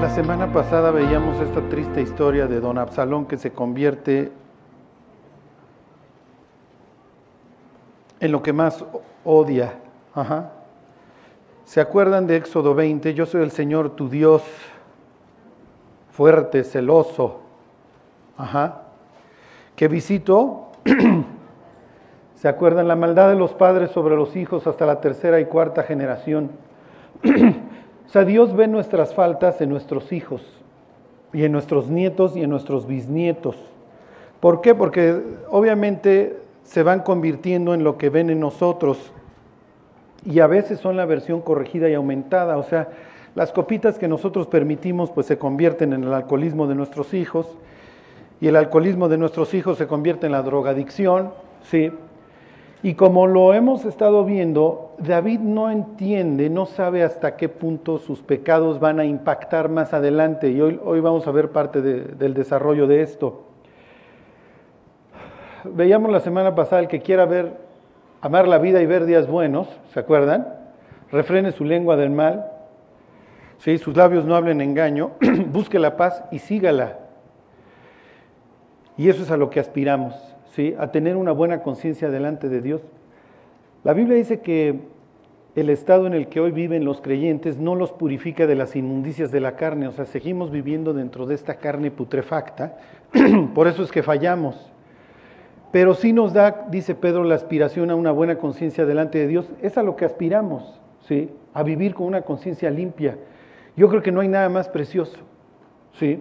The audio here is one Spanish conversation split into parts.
La semana pasada veíamos esta triste historia de don Absalón que se convierte en lo que más odia. ¿Se acuerdan de Éxodo 20? Yo soy el Señor tu Dios, fuerte, celoso, Ajá. que visito. ¿Se acuerdan la maldad de los padres sobre los hijos hasta la tercera y cuarta generación? o sea, Dios ve nuestras faltas en nuestros hijos y en nuestros nietos y en nuestros bisnietos. ¿Por qué? Porque obviamente se van convirtiendo en lo que ven en nosotros y a veces son la versión corregida y aumentada, o sea, las copitas que nosotros permitimos pues se convierten en el alcoholismo de nuestros hijos y el alcoholismo de nuestros hijos se convierte en la drogadicción, ¿sí? Y como lo hemos estado viendo, David no entiende, no sabe hasta qué punto sus pecados van a impactar más adelante y hoy, hoy vamos a ver parte del desarrollo de esto. Veíamos la semana pasada el que quiera ver, amar la vida y ver días buenos, ¿se acuerdan? Refrene su lengua del mal, ¿sí? sus labios no hablen engaño, busque la paz y sígala. Y eso es a lo que aspiramos, ¿sí? a tener una buena conciencia delante de Dios. La Biblia dice que el estado en el que hoy viven los creyentes no los purifica de las inmundicias de la carne, o sea, seguimos viviendo dentro de esta carne putrefacta, por eso es que fallamos. Pero sí nos da, dice Pedro, la aspiración a una buena conciencia delante de Dios. Es a lo que aspiramos, ¿sí? A vivir con una conciencia limpia. Yo creo que no hay nada más precioso, ¿sí?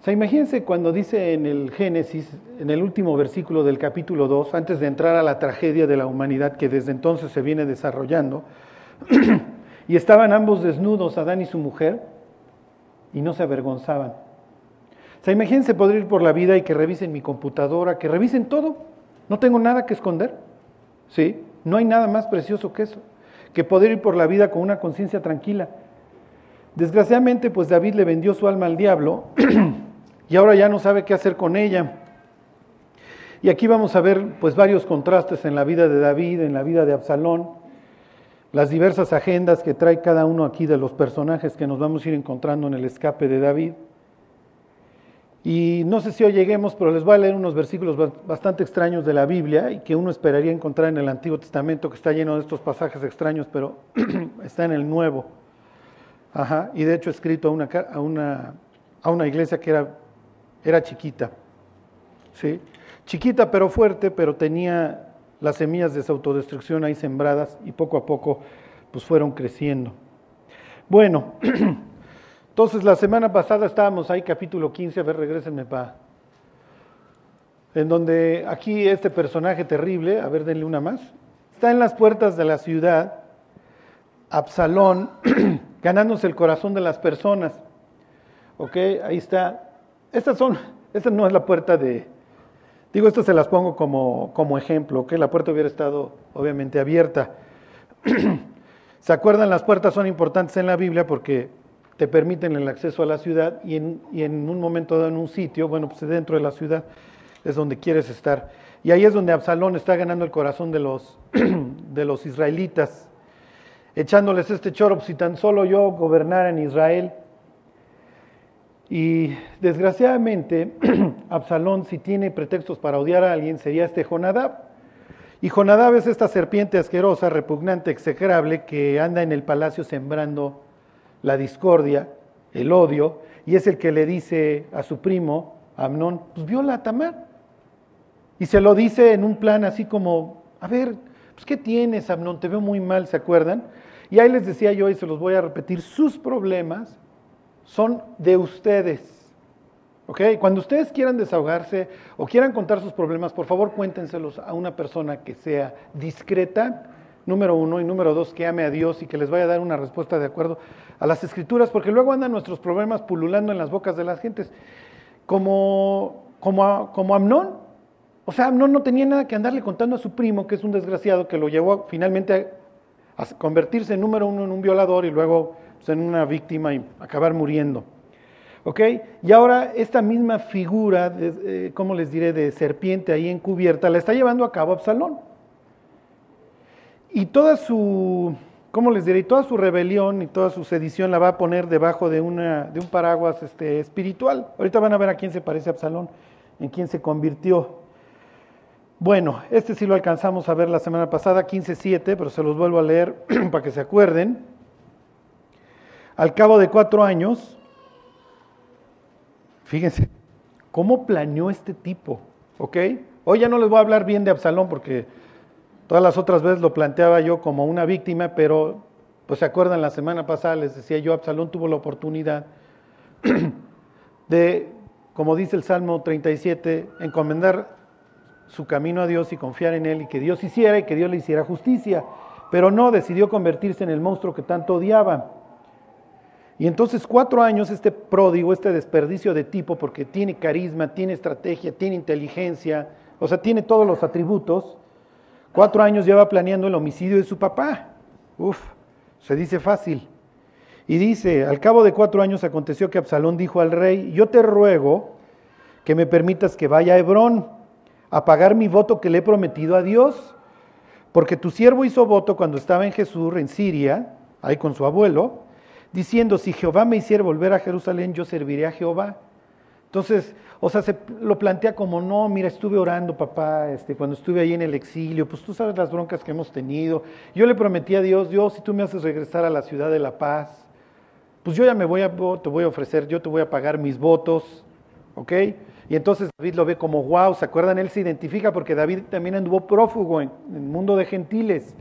O sea, imagínense cuando dice en el Génesis, en el último versículo del capítulo 2, antes de entrar a la tragedia de la humanidad que desde entonces se viene desarrollando, y estaban ambos desnudos, Adán y su mujer, y no se avergonzaban. O sea, imagínense poder ir por la vida y que revisen mi computadora, que revisen todo. No tengo nada que esconder. ¿Sí? No hay nada más precioso que eso, que poder ir por la vida con una conciencia tranquila. Desgraciadamente, pues David le vendió su alma al diablo y ahora ya no sabe qué hacer con ella. Y aquí vamos a ver pues varios contrastes en la vida de David, en la vida de Absalón, las diversas agendas que trae cada uno aquí de los personajes que nos vamos a ir encontrando en el escape de David. Y no sé si hoy lleguemos, pero les voy a leer unos versículos bastante extraños de la Biblia y que uno esperaría encontrar en el Antiguo Testamento, que está lleno de estos pasajes extraños, pero está en el Nuevo. Ajá, y de hecho escrito a una, a una, a una iglesia que era, era chiquita. ¿sí? Chiquita pero fuerte, pero tenía las semillas de esa autodestrucción ahí sembradas y poco a poco pues fueron creciendo. Bueno, Entonces, la semana pasada estábamos ahí, capítulo 15, a ver, regrésenme para. En donde aquí este personaje terrible, a ver, denle una más, está en las puertas de la ciudad, Absalón, ganándose el corazón de las personas. Ok, ahí está. Estas son, esta no es la puerta de, digo, estas se las pongo como, como ejemplo, ok, la puerta hubiera estado obviamente abierta. ¿Se acuerdan? Las puertas son importantes en la Biblia porque te permiten el acceso a la ciudad y en, un momento dado en un sitio, bueno, pues dentro de la ciudad es donde quieres estar. Y ahí es donde Absalón está ganando el corazón de los, de los israelitas, echándoles este choro, pues, si tan solo yo gobernara en Israel. Y desgraciadamente, Absalón, si tiene pretextos para odiar a alguien, sería este Jonadab. Y Jonadab es esta serpiente asquerosa, repugnante, execrable, que anda en el palacio sembrando la discordia, el odio, y es el que le dice a su primo, Amnón, pues viola a Tamar. Y se lo dice en un plan así como, a ver, pues ¿qué tienes, Amnón? Te veo muy mal, ¿se acuerdan? Y ahí les decía yo, y se los voy a repetir, sus problemas son de ustedes. ¿Ok? Cuando ustedes quieran desahogarse o quieran contar sus problemas, por favor cuéntenselos a una persona que sea discreta, número uno, y número dos, que ame a Dios y que les vaya a dar una respuesta de acuerdo a las escrituras, porque luego andan nuestros problemas pululando en las bocas de las gentes. Como, como, como Amnón. O sea, Amnón no tenía nada que andarle contando a su primo, que es un desgraciado, que lo llevó finalmente a, convertirse en número uno en un violador y luego en una víctima y acabar muriendo. ¿Ok? Y ahora esta misma figura, de, eh, ¿cómo les diré?, de serpiente ahí encubierta, la está llevando a cabo Absalón. Y toda su ¿cómo les diré? Toda su rebelión y toda su sedición la va a poner debajo de, una, de un paraguas este, espiritual. Ahorita van a ver a quién se parece Absalón, en quién se convirtió. Bueno, este sí lo alcanzamos a ver la semana pasada, 15.7, pero se los vuelvo a leer para que se acuerden. Al cabo de cuatro años, fíjense, ¿cómo planeó este tipo? ¿Ok? Hoy ya no les voy a hablar bien de Absalón porque todas las otras veces lo planteaba yo como una víctima, pero pues se acuerdan la semana pasada les decía yo, Absalón tuvo la oportunidad de, como dice el Salmo 37, encomendar su camino a Dios y confiar en Él y que Dios hiciera y que Dios le hiciera justicia. Pero no, decidió convertirse en el monstruo que tanto odiaba. Y entonces cuatro años este pródigo, este desperdicio de tipo, porque tiene carisma, tiene estrategia, tiene inteligencia, o sea, tiene todos los atributos, cuatro años lleva planeando el homicidio de su papá. Uf, se dice fácil. Y dice, al cabo de cuatro años aconteció que Absalón dijo al rey, yo te ruego que me permitas que vaya a Hebrón a pagar mi voto que le he prometido a Dios, porque tu siervo hizo voto cuando estaba en Jesús, en Siria, ahí con su abuelo, diciendo, si Jehová me hiciera volver a Jerusalén, yo serviré a Jehová. Entonces, o sea, se lo plantea como, no, mira, estuve orando, papá, este, cuando estuve ahí en el exilio, pues tú sabes las broncas que hemos tenido. Yo le prometí a Dios, Dios, si tú me haces regresar a la ciudad de la paz, pues yo ya me voy a, te voy a ofrecer, yo te voy a pagar mis votos, ¿ok? Y entonces David lo ve como, wow, ¿se acuerdan? Él se identifica porque David también anduvo prófugo en, el mundo de gentiles.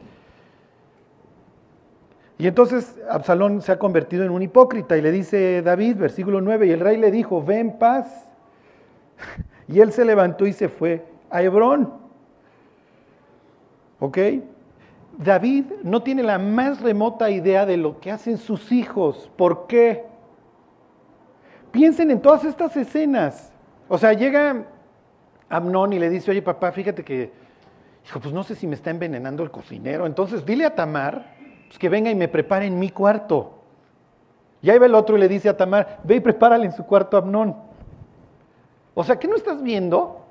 Y entonces Absalón se ha convertido en un hipócrita y le dice David, versículo 9, y el rey le dijo, ve en paz. Y él se levantó y se fue a Hebrón. ¿Ok? David no tiene la más remota idea de lo que hacen sus hijos. ¿Por qué? Piensen en todas estas escenas. O sea, llega Amnón y le dice, oye papá, fíjate que, hijo, pues no sé si me está envenenando el cocinero. Entonces dile a Tamar pues, que venga y me prepare en mi cuarto. Y ahí va el otro y le dice a Tamar, ve y prepárale en su cuarto a Amnón. O sea, ¿qué no estás viendo?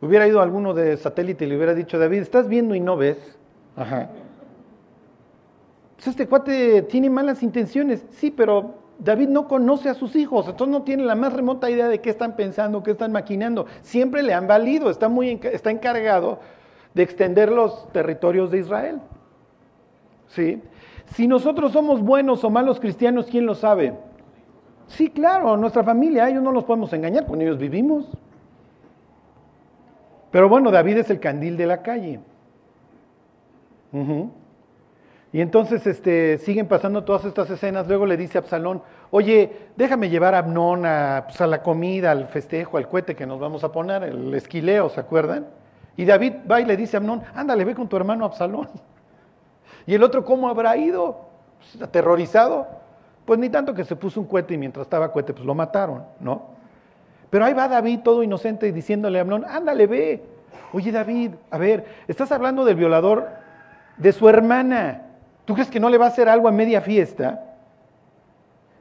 Hubiera ido alguno de satélite y le hubiera dicho, David, ¿estás viendo y no ves? Ajá. Pues este cuate tiene malas intenciones. Sí, pero David no conoce a sus hijos, entonces no tiene la más remota idea de qué están pensando, qué están maquinando. Siempre le han valido, está, muy, está encargado de extender los territorios de Israel. ¿Sí? Si nosotros somos buenos o malos cristianos, ¿quién lo sabe? Sí, claro, nuestra familia, ellos no los podemos engañar, con ellos vivimos. Pero bueno, David es el candil de la calle. Y entonces este, siguen pasando todas estas escenas. Luego le dice a Absalón, oye, déjame llevar a Abnón pues, a, la comida, al festejo, al cohete que nos vamos a poner, el esquileo, ¿se acuerdan? Y David va y le dice a Abnón, ándale, ve con tu hermano Absalón. Y el otro, ¿cómo habrá ido? Pues, aterrorizado. Pues ni tanto que se puso un cohete y mientras estaba cohete, pues lo mataron, ¿no? Pero ahí va David todo inocente diciéndole a Abnón, ándale, ve. Oye David, a ver, estás hablando del violador de su hermana. ¿Tú crees que no le va a hacer algo a media fiesta?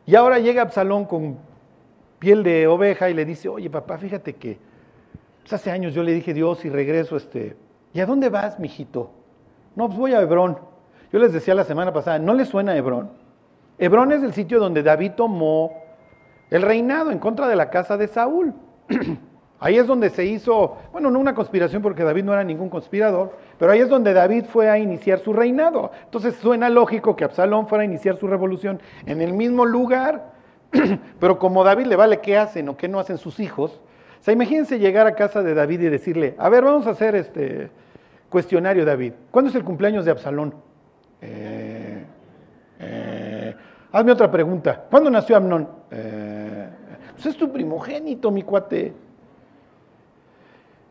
Y ahora llega Absalón con piel de oveja y le dice, oye papá, fíjate que pues, hace años yo le dije Dios y regreso, este, ¿y a dónde vas, mijito? No, pues voy a Hebrón. Yo les decía la semana pasada, ¿no le suena Hebrón? Hebrón es el sitio donde David tomó el reinado en contra de la casa de Saúl. Ahí es donde se hizo, bueno, no una conspiración porque David no era ningún conspirador, pero ahí es donde David fue a iniciar su reinado. Entonces suena lógico que Absalón fuera a iniciar su revolución en el mismo lugar, pero como David le vale qué hacen o qué no hacen sus hijos, o sea, imagínense llegar a casa de David y decirle, a ver, vamos a hacer este cuestionario, David. ¿Cuándo es el cumpleaños de Absalón? Eh, eh, hazme otra pregunta. ¿Cuándo nació Amnón? Eh, pues es tu primogénito, mi cuate.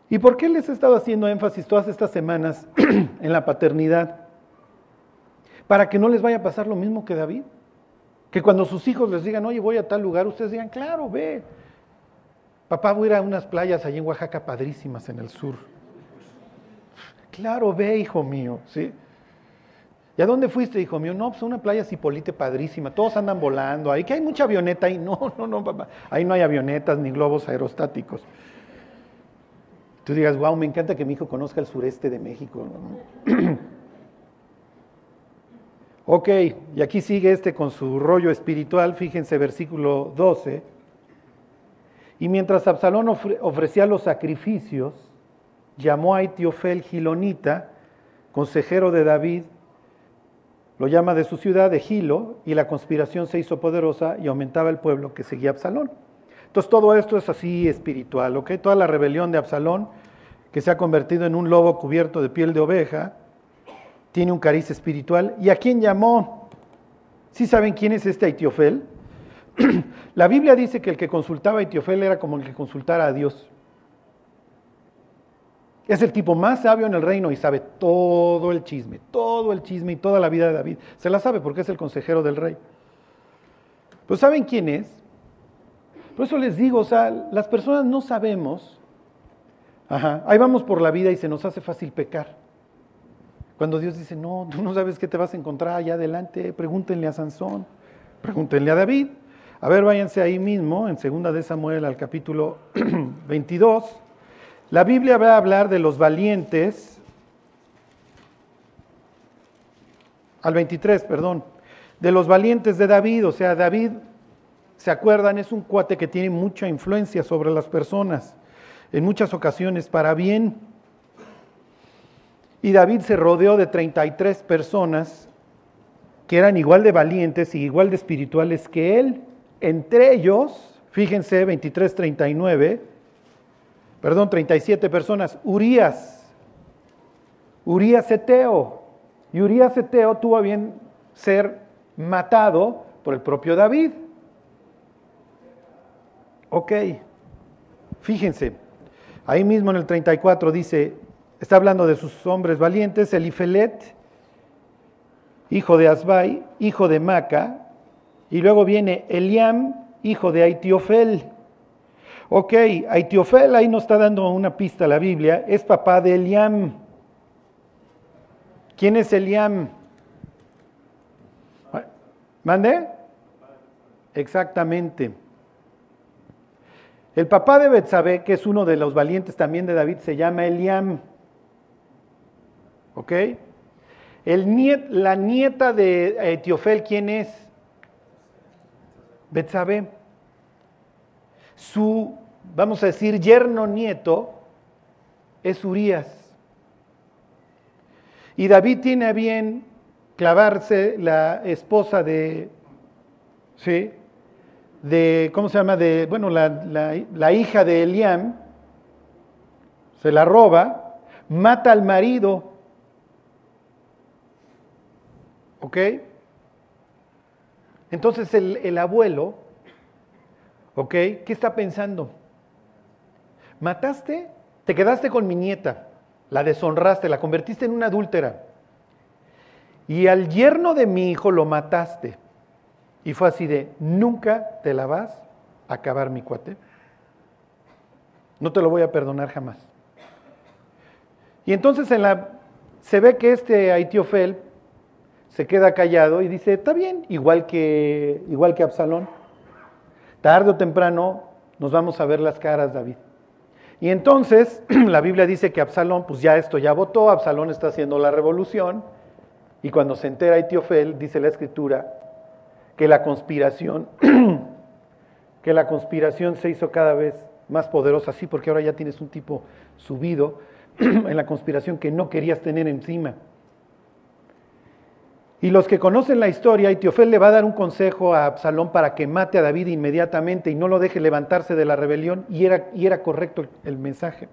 ¿Y por qué les he estado haciendo énfasis todas estas semanas en la paternidad? Para que no les vaya a pasar lo mismo que David. Que cuando sus hijos les digan, oye, voy a tal lugar, ustedes digan, claro, ve. Papá, voy a ir a unas playas allí en Oaxaca padrísimas en el sur. Claro, ve, hijo mío, ¿sí? ¿Y a dónde fuiste, hijo mío? No, pues una playa Cipolite padrísima, todos andan volando, ahí que hay mucha avioneta ahí. No, no, no, papá, ahí no hay avionetas ni globos aerostáticos. Tú digas, wow, me encanta que mi hijo conozca el sureste de México. Ok, y aquí sigue este con su rollo espiritual, fíjense versículo 12. Y mientras Absalón ofrecía los sacrificios, llamó a Etiofel Gilonita, consejero de David, lo llama de su ciudad, de Gilo, y la conspiración se hizo poderosa y aumentaba el pueblo que seguía a Absalón. Entonces todo esto es así espiritual, ¿ok? Toda la rebelión de Absalón, que se ha convertido en un lobo cubierto de piel de oveja, tiene un cariz espiritual. ¿Y a quién llamó? ¿Sí saben quién es este Etiofel? la Biblia dice que el que consultaba a Etiofel era como el que consultara a Dios. Es el tipo más sabio en el reino y sabe todo el chisme, todo el chisme y toda la vida de David. Se la sabe porque es el consejero del rey. Pues ¿saben quién es? Por eso les digo, o sea, las personas no sabemos. Ajá, ahí vamos por la vida y se nos hace fácil pecar. Cuando Dios dice, no, tú no sabes qué te vas a encontrar allá adelante, pregúntenle a Sansón, pregúntenle a David. A ver, váyanse ahí mismo, en segunda de Samuel al capítulo 22. La Biblia va a hablar de los valientes, al 23, perdón, de los valientes de David, o sea, David, ¿se acuerdan? Es un cuate que tiene mucha influencia sobre las personas, en muchas ocasiones para bien. Y David se rodeó de 33 personas que eran igual de valientes y igual de espirituales que él. Entre ellos, fíjense, 23, 39, perdón, 37 personas, Urias, Urias Eteo. Y Urias Eteo tuvo a bien ser matado por el propio David. Ok, fíjense, ahí mismo en el 34 dice, está hablando de sus hombres valientes, Elifelet, hijo de Asbai, hijo de Maca, y luego viene Eliam, hijo de Aitiofel. Ok, Aitiofel ahí nos está dando una pista la Biblia, es papá de Eliam. ¿Quién es Eliam? ¿Mande? Exactamente. El papá de Betsabé, que es uno de los valientes también de David, se llama Eliam. ¿Ok? La nieta de Etiofel, ¿quién es? Betsabé su, vamos a decir, yerno nieto es Urias. Y David tiene a bien clavarse la esposa de, ¿sí? De, ¿cómo se llama? De, bueno, la, la hija de Eliam, se la roba, mata al marido, ¿ok? Entonces el, el abuelo ¿Ok? ¿Qué está pensando? Mataste, te quedaste con mi nieta, la deshonraste, la convertiste en una adúltera. Y al yerno de mi hijo lo mataste. Y fue así de, nunca te la vas a acabar mi cuate. No te lo voy a perdonar jamás. Y entonces en la, se ve que este Aitiofel se queda callado y dice, está bien, igual que, igual que Absalón. Tarde o temprano nos vamos a ver las caras, David. Y entonces la Biblia dice que Absalón, pues ya esto ya votó, Absalón está haciendo la revolución, y cuando se entera Etiofel, dice la escritura, que la conspiración, que la conspiración se hizo cada vez más poderosa, sí, porque ahora ya tienes un tipo subido en la conspiración que no querías tener encima. Y los que conocen la historia, Etiofel le va a dar un consejo a Absalón para que mate a David inmediatamente y no lo deje levantarse de la rebelión, y era, y era correcto el mensaje,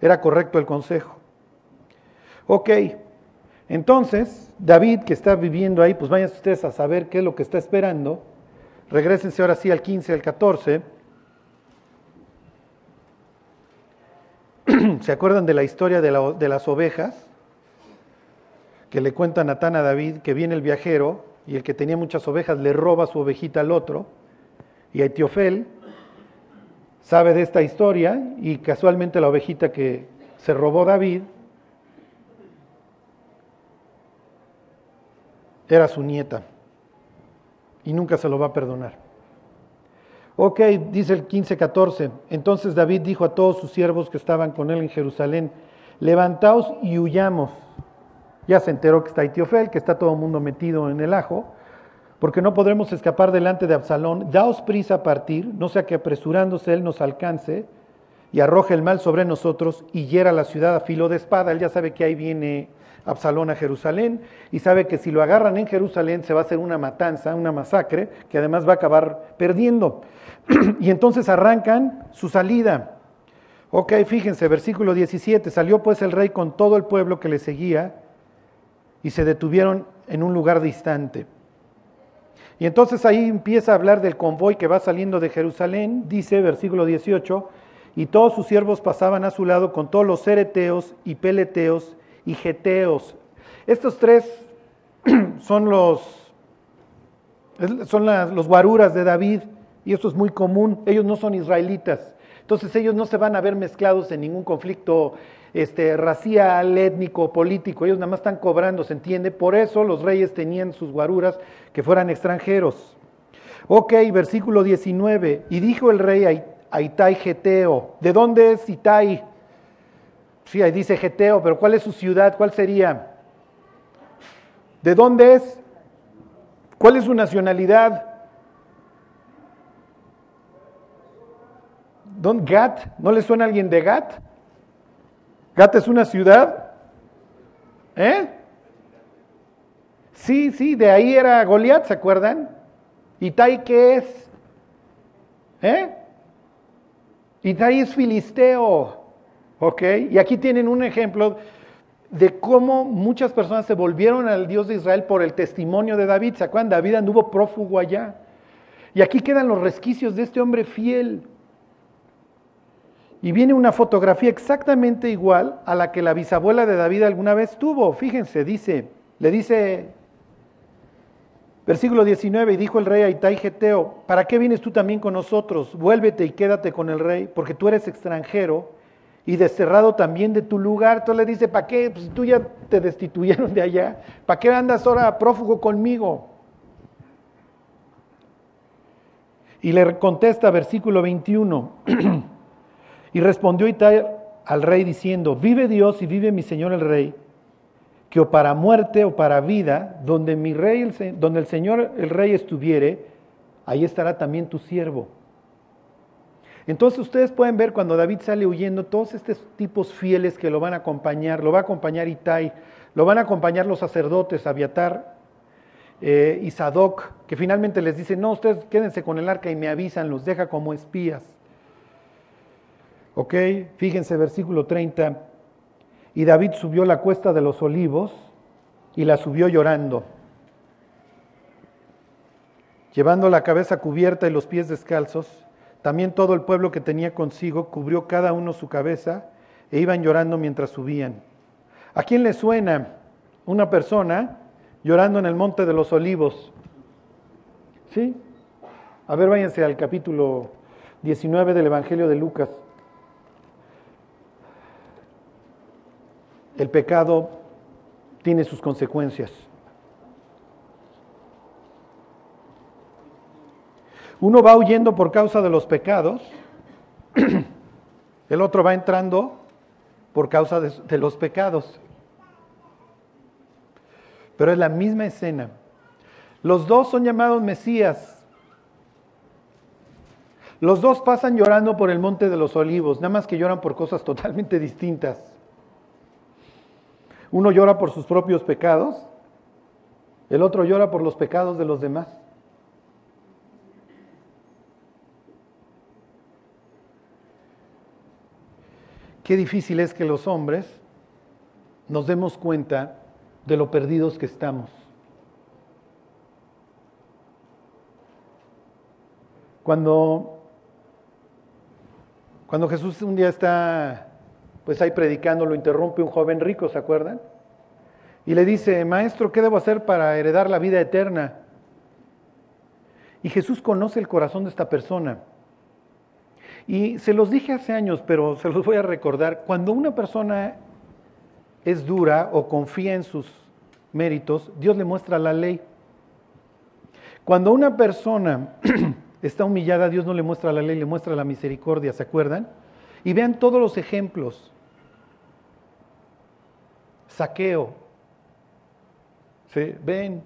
era correcto el consejo. Ok, entonces David que está viviendo ahí, pues vayan ustedes a saber qué es lo que está esperando. Regrésense ahora sí al 15, al 14. ¿Se acuerdan de la historia de, de las ovejas? Que le cuenta Natán a David que viene el viajero y el que tenía muchas ovejas le roba su ovejita al otro. Y Etiofel sabe de esta historia y casualmente la ovejita que se robó David era su nieta y nunca se lo va a perdonar. Ok, dice el 15-14. Entonces David dijo a todos sus siervos que estaban con él en Jerusalén, levantaos y huyamos Ya se enteró que está Itiofel, que está todo el mundo metido en el ajo, porque no podremos escapar delante de Absalón. Daos prisa a partir, no sea que apresurándose él nos alcance y arroje el mal sobre nosotros y hiera la ciudad a filo de espada. Él ya sabe que ahí viene Absalón a Jerusalén y sabe que si lo agarran en Jerusalén se va a hacer una matanza, una masacre, que además va a acabar perdiendo. y entonces arrancan su salida. Ok, fíjense, versículo 17, salió pues el rey con todo el pueblo que le seguía y se detuvieron en un lugar distante. Y entonces ahí empieza a hablar del convoy que va saliendo de Jerusalén, dice versículo 18, y todos sus siervos pasaban a su lado con todos los cereteos y peleteos y geteos. Estos tres son los, son los guaruras de David, y esto es muy común, ellos no son israelitas, entonces ellos no se van a ver mezclados en ningún conflicto este, racial, étnico, político, ellos nada más están cobrando, ¿se entiende? Por eso los reyes tenían sus guaruras que fueran extranjeros. Ok, versículo 19, y dijo el rey a Itai Geteo, ¿de dónde es Itai? Sí, ahí dice Geteo, pero ¿cuál es su ciudad? ¿Cuál sería? ¿De dónde es? ¿Cuál es su nacionalidad? ¿Don Gat? ¿No le suena a alguien de Gat? ¿Gat es una ciudad? ¿Eh? Sí, sí, de ahí era Goliat, ¿se acuerdan? ¿Itai qué es? ¿Eh? Itai es filisteo. ¿Ok? Y aquí tienen un ejemplo de cómo muchas personas se volvieron al Dios de Israel por el testimonio de David. ¿Se acuerdan? David anduvo prófugo allá. Y aquí quedan los resquicios de este hombre fiel. Y viene una fotografía exactamente igual a la que la bisabuela de David alguna vez tuvo. Fíjense, dice, le dice, versículo 19, y dijo el rey a Itai Geteo, ¿para qué vienes tú también con nosotros? Vuélvete y quédate con el rey, porque tú eres extranjero y desterrado también de tu lugar. Entonces le dice, ¿para qué? Pues tú ya te destituyeron de allá. ¿Para qué andas ahora prófugo conmigo? Y le contesta versículo 21. y respondió Itai al rey diciendo, vive Dios y vive mi señor el rey, que o para muerte o para vida, donde, mi rey, donde el señor el rey estuviere, ahí estará también tu siervo. Entonces ustedes pueden ver cuando David sale huyendo, todos estos tipos fieles que lo van a acompañar, lo va a acompañar Itai, lo van a acompañar los sacerdotes, Abiatar eh, y Sadoc, que finalmente les dicen, no, ustedes quédense con el arca y me avisan, los deja como espías. Ok, fíjense versículo 30. Y David subió la cuesta de los olivos y la subió llorando, llevando la cabeza cubierta y los pies descalzos también todo el pueblo que tenía consigo cubrió cada uno su cabeza e iban llorando mientras subían. ¿A quién le suena una persona llorando en el monte de los olivos? ¿Sí? A ver, váyanse al capítulo 19 del Evangelio de Lucas. El pecado tiene sus consecuencias. Uno va huyendo por causa de los pecados, el otro va entrando por causa de, los pecados. Pero es la misma escena. Los dos son llamados Mesías. Los dos pasan llorando por el monte de los olivos, nada más que lloran por cosas totalmente distintas. Uno llora por sus propios pecados, el otro llora por los pecados de los demás. Qué difícil es que los hombres nos demos cuenta de lo perdidos que estamos. Cuando, cuando Jesús un día está pues ahí predicando, lo interrumpe un joven rico, ¿se acuerdan? Y le dice, maestro, ¿qué debo hacer para heredar la vida eterna? Y Jesús conoce el corazón de esta persona. Y se los dije hace años, pero se los voy a recordar. Cuando una persona es dura o confía en sus méritos, Dios le muestra la ley. Cuando una persona está humillada, Dios no le muestra la ley, le muestra la misericordia, ¿se acuerdan? Y vean todos los ejemplos. Saqueo, ¿sí? ven,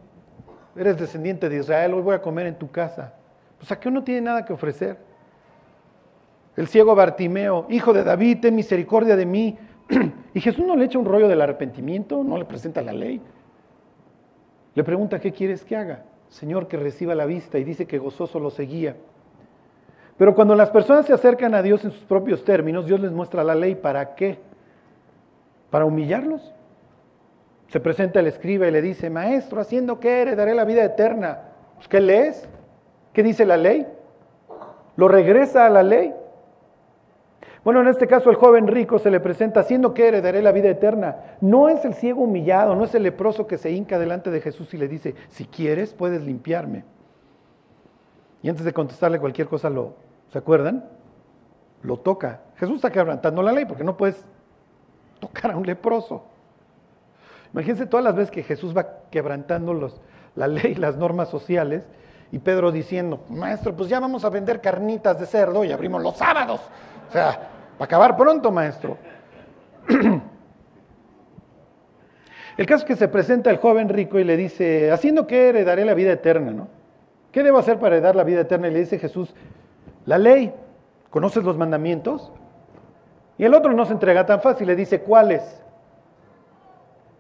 eres descendiente de Israel, hoy voy a comer en tu casa. Pues aquí no tiene nada que ofrecer. El ciego Bartimeo, hijo de David, ten misericordia de mí. y Jesús no le echa un rollo del arrepentimiento, no le presenta la ley. Le pregunta, ¿qué quieres que haga? Señor, que reciba la vista y dice que gozoso lo seguía. Pero cuando las personas se acercan a Dios en sus propios términos, Dios les muestra la ley. ¿Para qué? ¿Para humillarlos? Se presenta el escriba y le dice, maestro, ¿haciendo qué heredaré la vida eterna? Pues, ¿Qué lees? ¿Qué dice la ley? Lo regresa a la ley. Bueno, en este caso el joven rico se le presenta, haciendo que heredaré la vida eterna. No es el ciego humillado, no es el leproso que se hinca delante de Jesús y le dice, si quieres puedes limpiarme. Y antes de contestarle cualquier cosa, lo, ¿se acuerdan? Lo toca. Jesús está quebrantando la ley porque no puedes tocar a un leproso. Imagínense todas las veces que Jesús va quebrantando los, la ley, las normas sociales, y Pedro diciendo, maestro, pues ya vamos a vender carnitas de cerdo y abrimos los sábados. O sea, para acabar pronto, maestro. El caso es que se presenta el joven rico y le dice, ¿haciendo qué heredaré la vida eterna? ¿no? ¿Qué debo hacer para heredar la vida eterna? Y le dice Jesús, la ley, ¿conoces los mandamientos? Y el otro no se entrega tan fácil, le dice, ¿cuáles?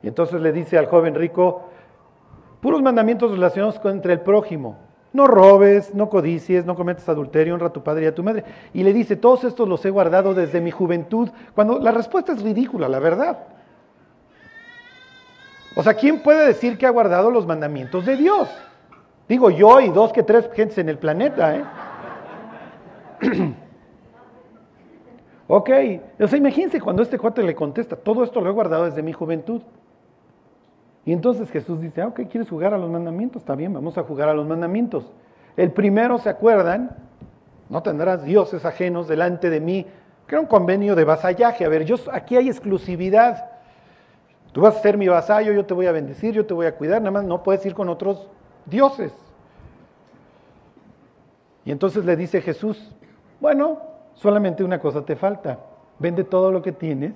Y entonces le dice al joven rico, puros mandamientos relacionados con entre el prójimo. No robes, no codicies, no cometas adulterio, honra a tu padre y a tu madre. Y le dice, todos estos los he guardado desde mi juventud, cuando la respuesta es ridícula, la verdad. O sea, ¿quién puede decir que ha guardado los mandamientos de Dios? Digo yo y dos que tres gentes en el planeta, ¿eh? ok, o sea, imagínense cuando este cuate le contesta, todo esto lo he guardado desde mi juventud. Y entonces Jesús dice, ah, ok, ¿quieres jugar a los mandamientos? Está bien, vamos a jugar a los mandamientos. El primero, ¿se acuerdan? No tendrás dioses ajenos delante de mí, que era un convenio de vasallaje. A ver, yo, aquí hay exclusividad. Tú vas a ser mi vasallo, yo te voy a bendecir, yo te voy a cuidar, nada más no puedes ir con otros dioses. Y entonces le dice Jesús, bueno, solamente una cosa te falta, vende todo lo que tienes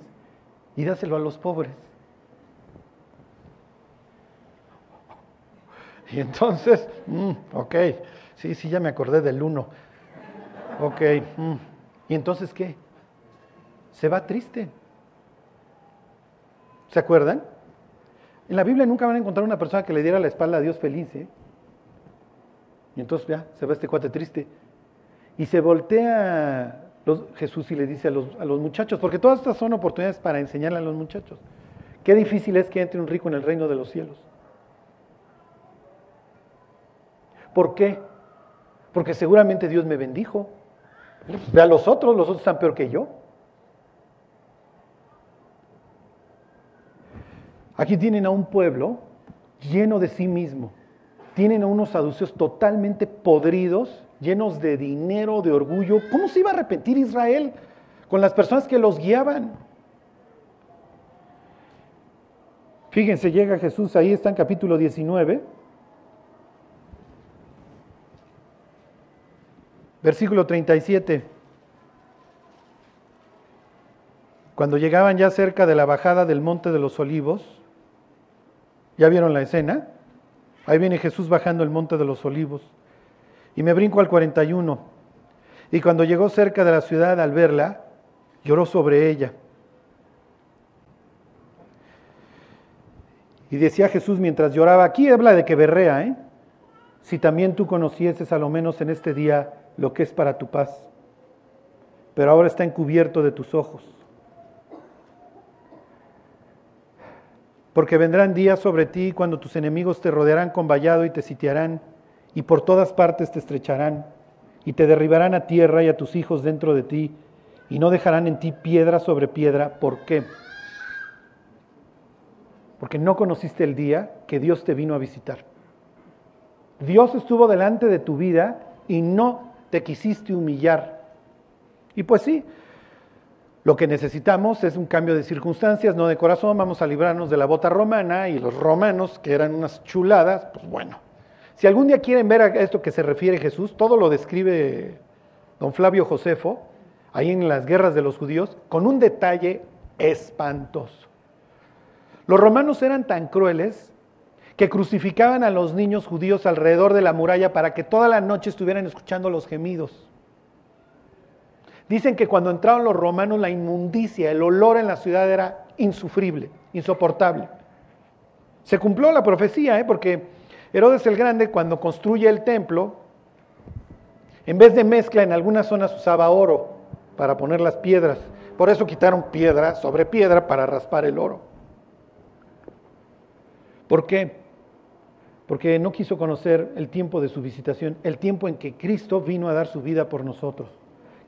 y dáselo a los pobres. Y entonces, mm, ok, sí, sí, ya me acordé del uno. Ok, mm. ¿y entonces qué? Se va triste. ¿Se acuerdan? En la Biblia nunca van a encontrar una persona que le diera la espalda a Dios feliz. ¿eh? Y entonces ya, se va este cuate triste. Y se voltea Jesús y le dice a los, a los muchachos, porque todas estas son oportunidades para enseñarle a los muchachos. Qué difícil es que entre un rico en el reino de los cielos. ¿Por qué? Porque seguramente Dios me bendijo. Ve a los otros, los otros están peor que yo. Aquí tienen a un pueblo lleno de sí mismo. Tienen a unos saduceos totalmente podridos, llenos de dinero, de orgullo. ¿Cómo se iba a arrepentir Israel con las personas que los guiaban? Fíjense, llega Jesús, ahí está en capítulo 19. Versículo 37. Cuando llegaban ya cerca de la bajada del monte de los olivos, ¿ya vieron la escena? Ahí viene Jesús bajando el monte de los olivos. Y me brinco al 41. Y cuando llegó cerca de la ciudad al verla, lloró sobre ella. Y decía Jesús mientras lloraba, aquí habla de que berrea, ¿eh? Si también tú conocieses a lo menos en este día lo que es para tu paz, pero ahora está encubierto de tus ojos. Porque vendrán días sobre ti cuando tus enemigos te rodearán con vallado y te sitiarán, y por todas partes te estrecharán, y te derribarán a tierra y a tus hijos dentro de ti, y no dejarán en ti piedra sobre piedra. ¿Por qué? Porque no conociste el día que Dios te vino a visitar. Dios estuvo delante de tu vida y no te quisiste humillar. Y pues sí, lo que necesitamos es un cambio de circunstancias, no de corazón, vamos a librarnos de la bota romana y los romanos, que eran unas chuladas, pues bueno. Si algún día quieren ver a esto que se refiere Jesús, todo lo describe don Flavio Josefo, ahí en las guerras de los judíos, con un detalle espantoso. Los romanos eran tan crueles que crucificaban a los niños judíos alrededor de la muralla para que toda la noche estuvieran escuchando los gemidos. Dicen que cuando entraron los romanos la inmundicia, el olor en la ciudad era insufrible, insoportable. Se cumplió la profecía, ¿eh? porque Herodes el Grande cuando construye el templo, en vez de mezcla en algunas zonas usaba oro para poner las piedras. Por eso quitaron piedra sobre piedra para raspar el oro. ¿Por qué? Porque no quiso conocer el tiempo de su visitación, el tiempo en que Cristo vino a dar su vida por nosotros.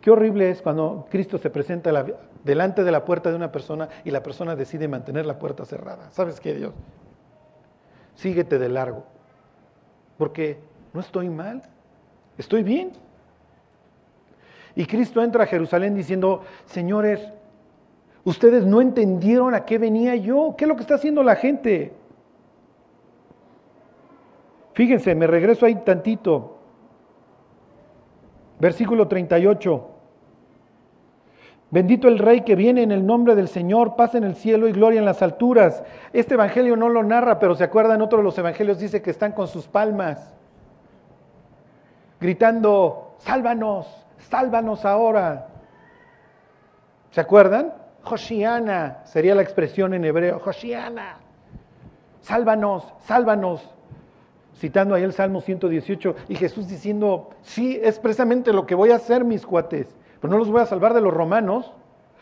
Qué horrible es cuando Cristo se presenta delante de la puerta de una persona y la persona decide mantener la puerta cerrada. ¿Sabes qué, Dios? Síguete de largo. Porque no estoy mal, estoy bien. Y Cristo entra a Jerusalén diciendo, señores, ustedes no entendieron a qué venía yo, qué es lo que está haciendo la gente. Fíjense, me regreso ahí tantito. Versículo 38. Bendito el Rey que viene en el nombre del Señor, paz en el cielo y gloria en las alturas. Este evangelio no lo narra, pero se acuerdan, otro de los evangelios dice que están con sus palmas, gritando, sálvanos, sálvanos ahora. ¿Se acuerdan? Joshiana sería la expresión en hebreo, Joshiana, sálvanos, sálvanos citando ahí el Salmo 118, y Jesús diciendo, sí, es precisamente lo que voy a hacer, mis cuates, pero no los voy a salvar de los romanos,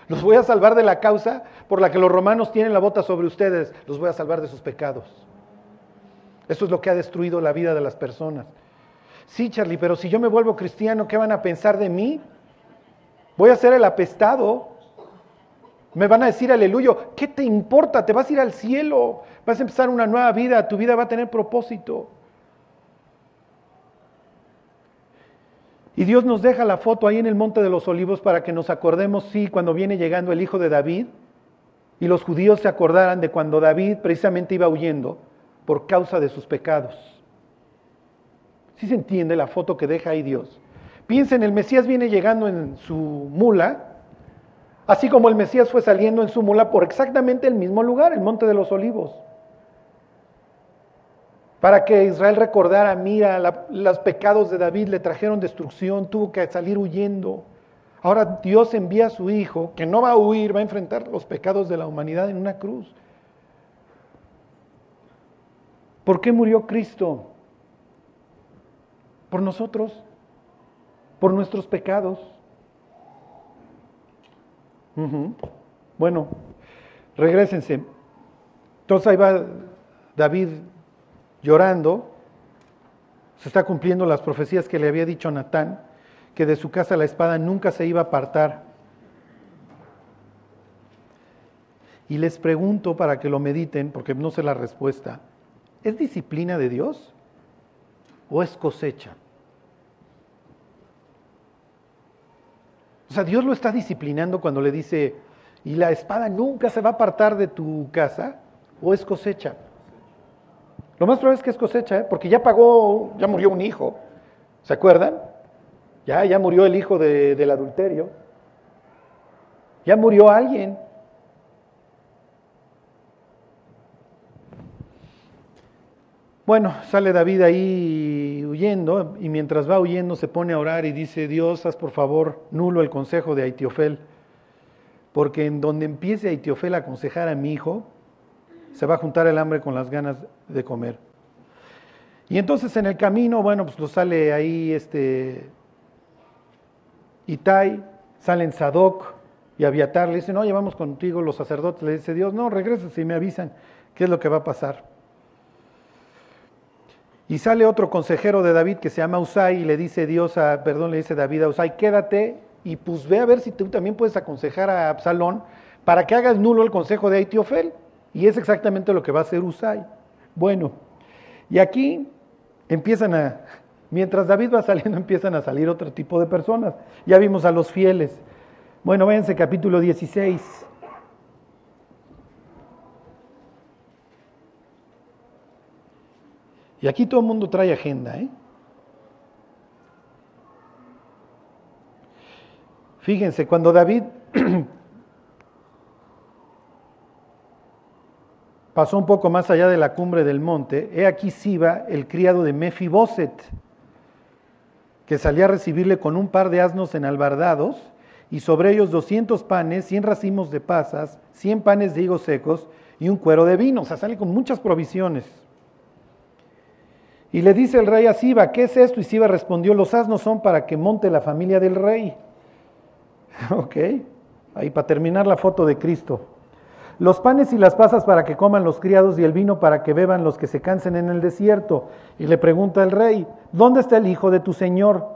los voy a salvar de la causa por la que los romanos tienen la bota sobre ustedes, los voy a salvar de sus pecados. Eso es lo que ha destruido la vida de las personas. Sí, Charlie, pero si yo me vuelvo cristiano, ¿qué van a pensar de mí? Voy a ser el apestado. Me van a decir aleluya. ¿Qué te importa? Te vas a ir al cielo. Vas a empezar una nueva vida. Tu vida va a tener propósito. Y Dios nos deja la foto ahí en el Monte de los Olivos para que nos acordemos, sí, cuando viene llegando el hijo de David, y los judíos se acordaran de cuando David precisamente iba huyendo por causa de sus pecados. ¿Sí se entiende la foto que deja ahí Dios? Piensen, el Mesías viene llegando en su mula, así como el Mesías fue saliendo en su mula por exactamente el mismo lugar, el Monte de los Olivos para que Israel recordara, mira, los pecados de David le trajeron destrucción, tuvo que salir huyendo. Ahora Dios envía a su Hijo, que no va a huir, va a enfrentar los pecados de la humanidad en una cruz. ¿Por qué murió Cristo? Por nosotros, por nuestros pecados. Bueno, regresense. Entonces ahí va David llorando, se está cumpliendo las profecías que le había dicho Natán, que de su casa la espada nunca se iba a apartar. Y les pregunto para que lo mediten, porque no sé la respuesta, ¿es disciplina de Dios o es cosecha? O sea, Dios lo está disciplinando cuando le dice, y la espada nunca se va a apartar de tu casa, o es cosecha. Lo más probable es que es cosecha, ¿eh? porque ya pagó, ya murió un hijo. ¿Se acuerdan? Ya, ya murió el hijo del adulterio. Ya murió alguien. Bueno, sale David ahí huyendo y mientras va huyendo se pone a orar y dice, Dios, haz por favor nulo el consejo de Aitiofel, porque en donde empiece Aitiofel a aconsejar a mi hijo, se va a juntar el hambre con las ganas de comer. Y entonces en el camino, bueno, pues lo sale ahí este Itai, salen Sadoc y Abiatar, le dicen, no, llevamos contigo los sacerdotes, le dice Dios, no, regresa y me avisan qué es lo que va a pasar. Y sale otro consejero de David que se llama Usai y le dice Dios a, perdón, le dice David a Usai, quédate y pues ve a ver si tú también puedes aconsejar a Absalón para que hagas nulo el consejo de Aitiofel. Y es exactamente lo que va a hacer Usai. Bueno, y aquí empiezan a, mientras David va saliendo, empiezan a salir otro tipo de personas. Ya vimos a los fieles. Bueno, váyanse capítulo 16. Y aquí todo el mundo trae agenda, ¿eh? Fíjense, cuando David pasó un poco más allá de la cumbre del monte, he aquí Siba, el criado de Mefiboset, que salía a recibirle con un par de asnos enalbardados, y sobre ellos doscientos panes, cien racimos de pasas, cien panes de higos secos y un cuero de vino. O sea, sale con muchas provisiones. Y le dice el rey a Siba, ¿qué es esto? Y Siba respondió, los asnos son para que monte la familia del rey. ok, ahí para terminar la foto de Cristo. Los panes y las pasas para que coman los criados y el vino para que beban los que se cansen en el desierto. Y le pregunta el rey, ¿dónde está el hijo de tu señor?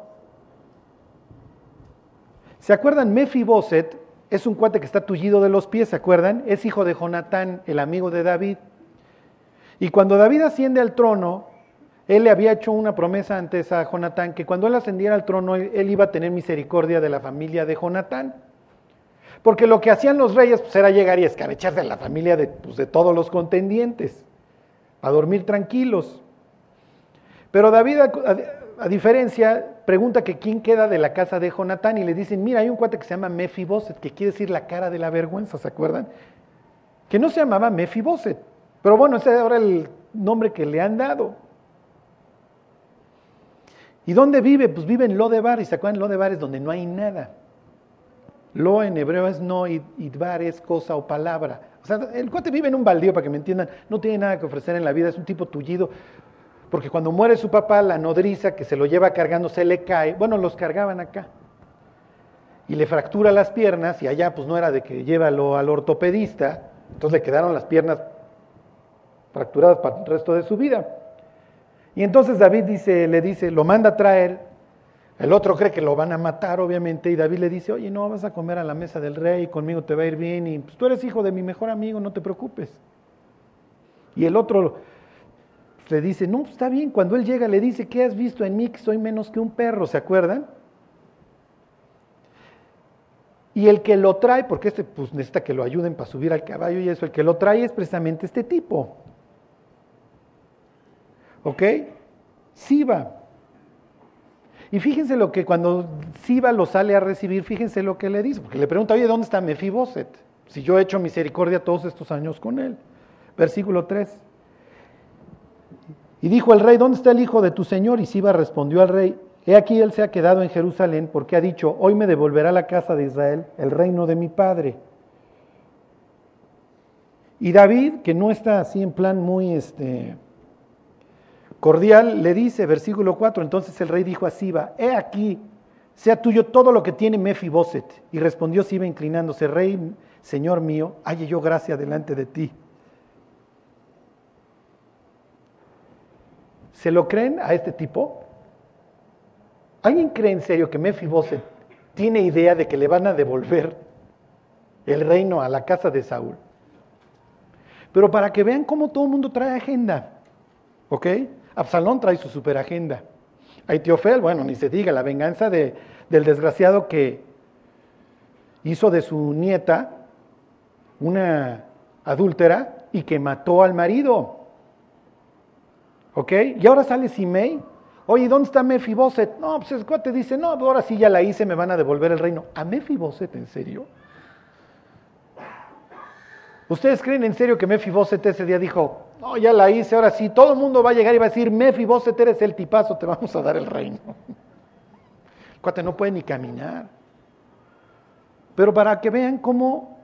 ¿Se acuerdan? Mefiboset es un cuate que está tullido de los pies, ¿se acuerdan? Es hijo de Jonatán, el amigo de David. Y cuando David asciende al trono, él le había hecho una promesa antes a Jonatán que cuando él ascendiera al trono, él iba a tener misericordia de la familia de Jonatán. Porque lo que hacían los reyes pues, era llegar y escabecharse a la familia de, pues, de todos los contendientes, a dormir tranquilos. Pero David, a diferencia, pregunta que quién queda de la casa de Jonatán y le dicen, mira, hay un cuate que se llama Mefiboset, que quiere decir la cara de la vergüenza, ¿se acuerdan? Que no se llamaba Mefiboset, pero bueno, ese es ahora el nombre que le han dado. ¿Y dónde vive? Pues vive en Lodebar, y se acuerdan, Lodebar es donde no hay nada. Lo en hebreo es no, y Idbar es cosa o palabra. O sea, el cuate vive en un baldío, para que me entiendan, no tiene nada que ofrecer en la vida, es un tipo tullido porque cuando muere su papá, la nodriza que se lo lleva cargando se le cae, bueno, los cargaban acá, y le fractura las piernas, y allá pues no era de que llévalo al ortopedista, entonces le quedaron las piernas fracturadas para el resto de su vida. Y entonces David dice, le dice, lo manda a traer, el otro cree que lo van a matar, obviamente, y David le dice, oye, no, vas a comer a la mesa del rey, conmigo te va a ir bien, y pues tú eres hijo de mi mejor amigo, no te preocupes. Y el otro le dice, no, está bien, cuando él llega le dice, ¿qué has visto en mí que soy menos que un perro? ¿Se acuerdan? Y el que lo trae, porque este pues necesita que lo ayuden para subir al caballo y eso, el que lo trae es precisamente este tipo. ¿Ok? Siba. Y fíjense lo que cuando Siba lo sale a recibir, fíjense lo que le dice, porque le pregunta, oye, ¿dónde está Mefiboset? Si yo he hecho misericordia todos estos años con él. Versículo 3. Y dijo el rey, ¿dónde está el hijo de tu señor? Y Siba respondió al rey, he aquí él se ha quedado en Jerusalén porque ha dicho, hoy me devolverá la casa de Israel el reino de mi padre. Y David, que no está así en plan muy este, cordial, le dice, versículo 4, entonces el rey dijo a Siba, he aquí, sea tuyo todo lo que tiene Mefiboset. Y respondió Siba inclinándose, rey, señor mío, halle yo gracia delante de ti. ¿Se lo creen a este tipo? ¿Alguien cree en serio que Mefiboset tiene idea de que le van a devolver el reino a la casa de Saúl? Pero para que vean cómo todo el mundo trae agenda, ¿ok? Absalón trae su superagenda. Aitiofel, bueno, ni se diga, la venganza de, del desgraciado que hizo de su nieta una adúltera y que mató al marido. ¿Ok? Y ahora sale Simei. Oye, ¿dónde está Mefiboset? No, pues el cuate dice, no, ahora sí ya la hice, me van a devolver el reino. ¿A Mefiboset, en serio? ¿Ustedes creen en serio que Mefiboset ese día dijo, no, ya la hice, ahora sí, todo el mundo va a llegar y va a decir, Mefiboset eres el tipazo, te vamos a dar el reino? El cuate no puede ni caminar. Pero para que vean cómo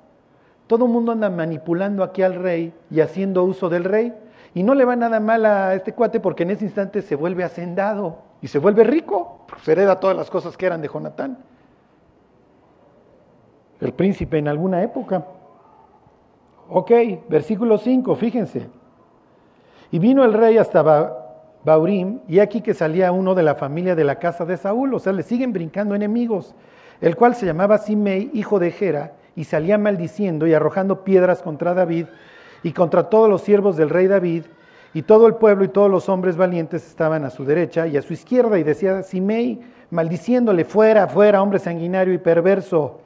todo el mundo anda manipulando aquí al rey y haciendo uso del rey, y no le va nada mal a este cuate porque en ese instante se vuelve hacendado y se vuelve rico, se hereda todas las cosas que eran de Jonatán. El príncipe en alguna época. Ok, versículo 5, fíjense. Y vino el rey hasta Baurim, y aquí que salía uno de la familia de la casa de Saúl, o sea, le siguen brincando enemigos, el cual se llamaba Simei, hijo de Gera, y salía maldiciendo y arrojando piedras contra David, y contra todos los siervos del rey David, y todo el pueblo y todos los hombres valientes estaban a su derecha y a su izquierda, y decía Simei, maldiciéndole, fuera, fuera, hombre sanguinario y perverso.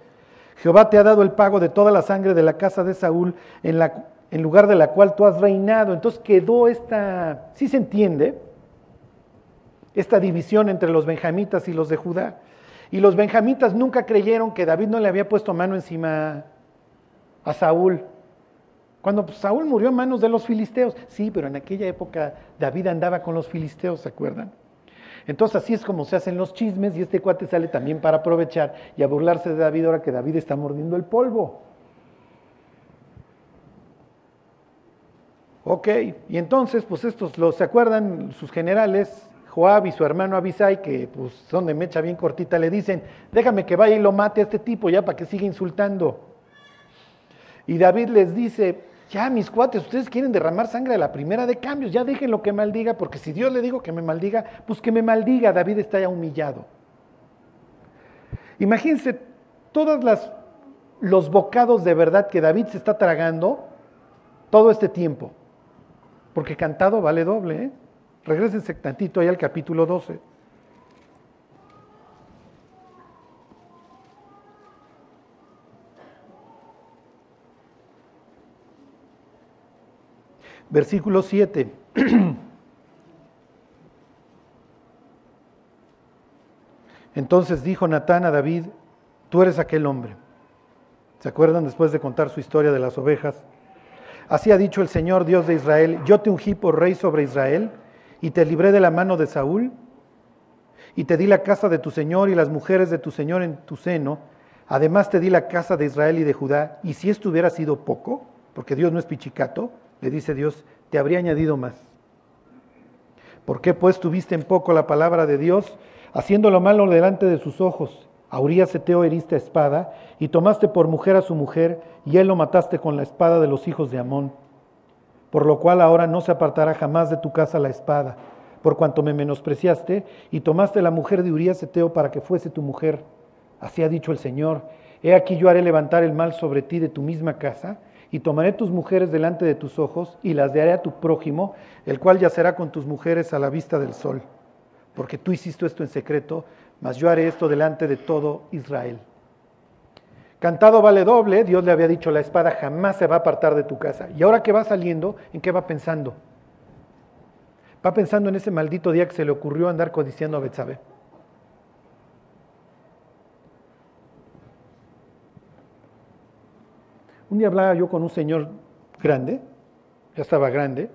Jehová te ha dado el pago de toda la sangre de la casa de Saúl, en, la, en lugar de la cual tú has reinado. Entonces quedó esta, sí se entiende, esta división entre los benjamitas y los de Judá. Y los benjamitas nunca creyeron que David no le había puesto mano encima a Saúl. Cuando Saúl murió en manos de los filisteos. Sí, pero en aquella época David andaba con los filisteos, ¿se acuerdan? Entonces así es como se hacen los chismes y este cuate sale también para aprovechar y a burlarse de David ahora que David está mordiendo el polvo. Ok, y entonces pues estos, los, ¿se acuerdan? Sus generales, Joab y su hermano Abisai, que pues son de mecha bien cortita, le dicen, déjame que vaya y lo mate a este tipo ya para que siga insultando. Y David les dice, ya mis cuates, ustedes quieren derramar sangre a la primera de cambios, ya déjenlo que maldiga, porque si Dios le digo que me maldiga, pues que me maldiga, David está ya humillado. Imagínense todos los bocados de verdad que David se está tragando todo este tiempo, porque cantado vale doble, ¿eh? Regrésense tantito ahí al capítulo 12. Versículo 7. Entonces dijo Natán a David, tú eres aquel hombre. ¿Se acuerdan después de contar su historia de las ovejas? Así ha dicho el Señor Dios de Israel, yo te ungí por rey sobre Israel y te libré de la mano de Saúl y te di la casa de tu Señor y las mujeres de tu Señor en tu seno. Además te di la casa de Israel y de Judá. Y si esto hubiera sido poco, porque Dios no es pichicato, le dice Dios, te habría añadido más. ¿Por qué pues tuviste en poco la palabra de Dios, haciendo lo malo delante de sus ojos? A Urias Eteo heriste espada, y tomaste por mujer a su mujer, y él lo mataste con la espada de los hijos de Amón. Por lo cual ahora no se apartará jamás de tu casa la espada, por cuanto me menospreciaste, y tomaste la mujer de Urias Eteo para que fuese tu mujer. Así ha dicho el Señor, he aquí yo haré levantar el mal sobre ti de tu misma casa, y tomaré tus mujeres delante de tus ojos y las daré a tu prójimo, el cual yacerá con tus mujeres a la vista del sol. Porque tú hiciste esto en secreto, mas yo haré esto delante de todo Israel. Cantado vale doble, Dios le había dicho, la espada jamás se va a apartar de tu casa. Y ahora que va saliendo, ¿en qué va pensando? Va pensando en ese maldito día que se le ocurrió andar codiciando a Betsabé. Un día hablaba yo con un señor grande, ya estaba grande,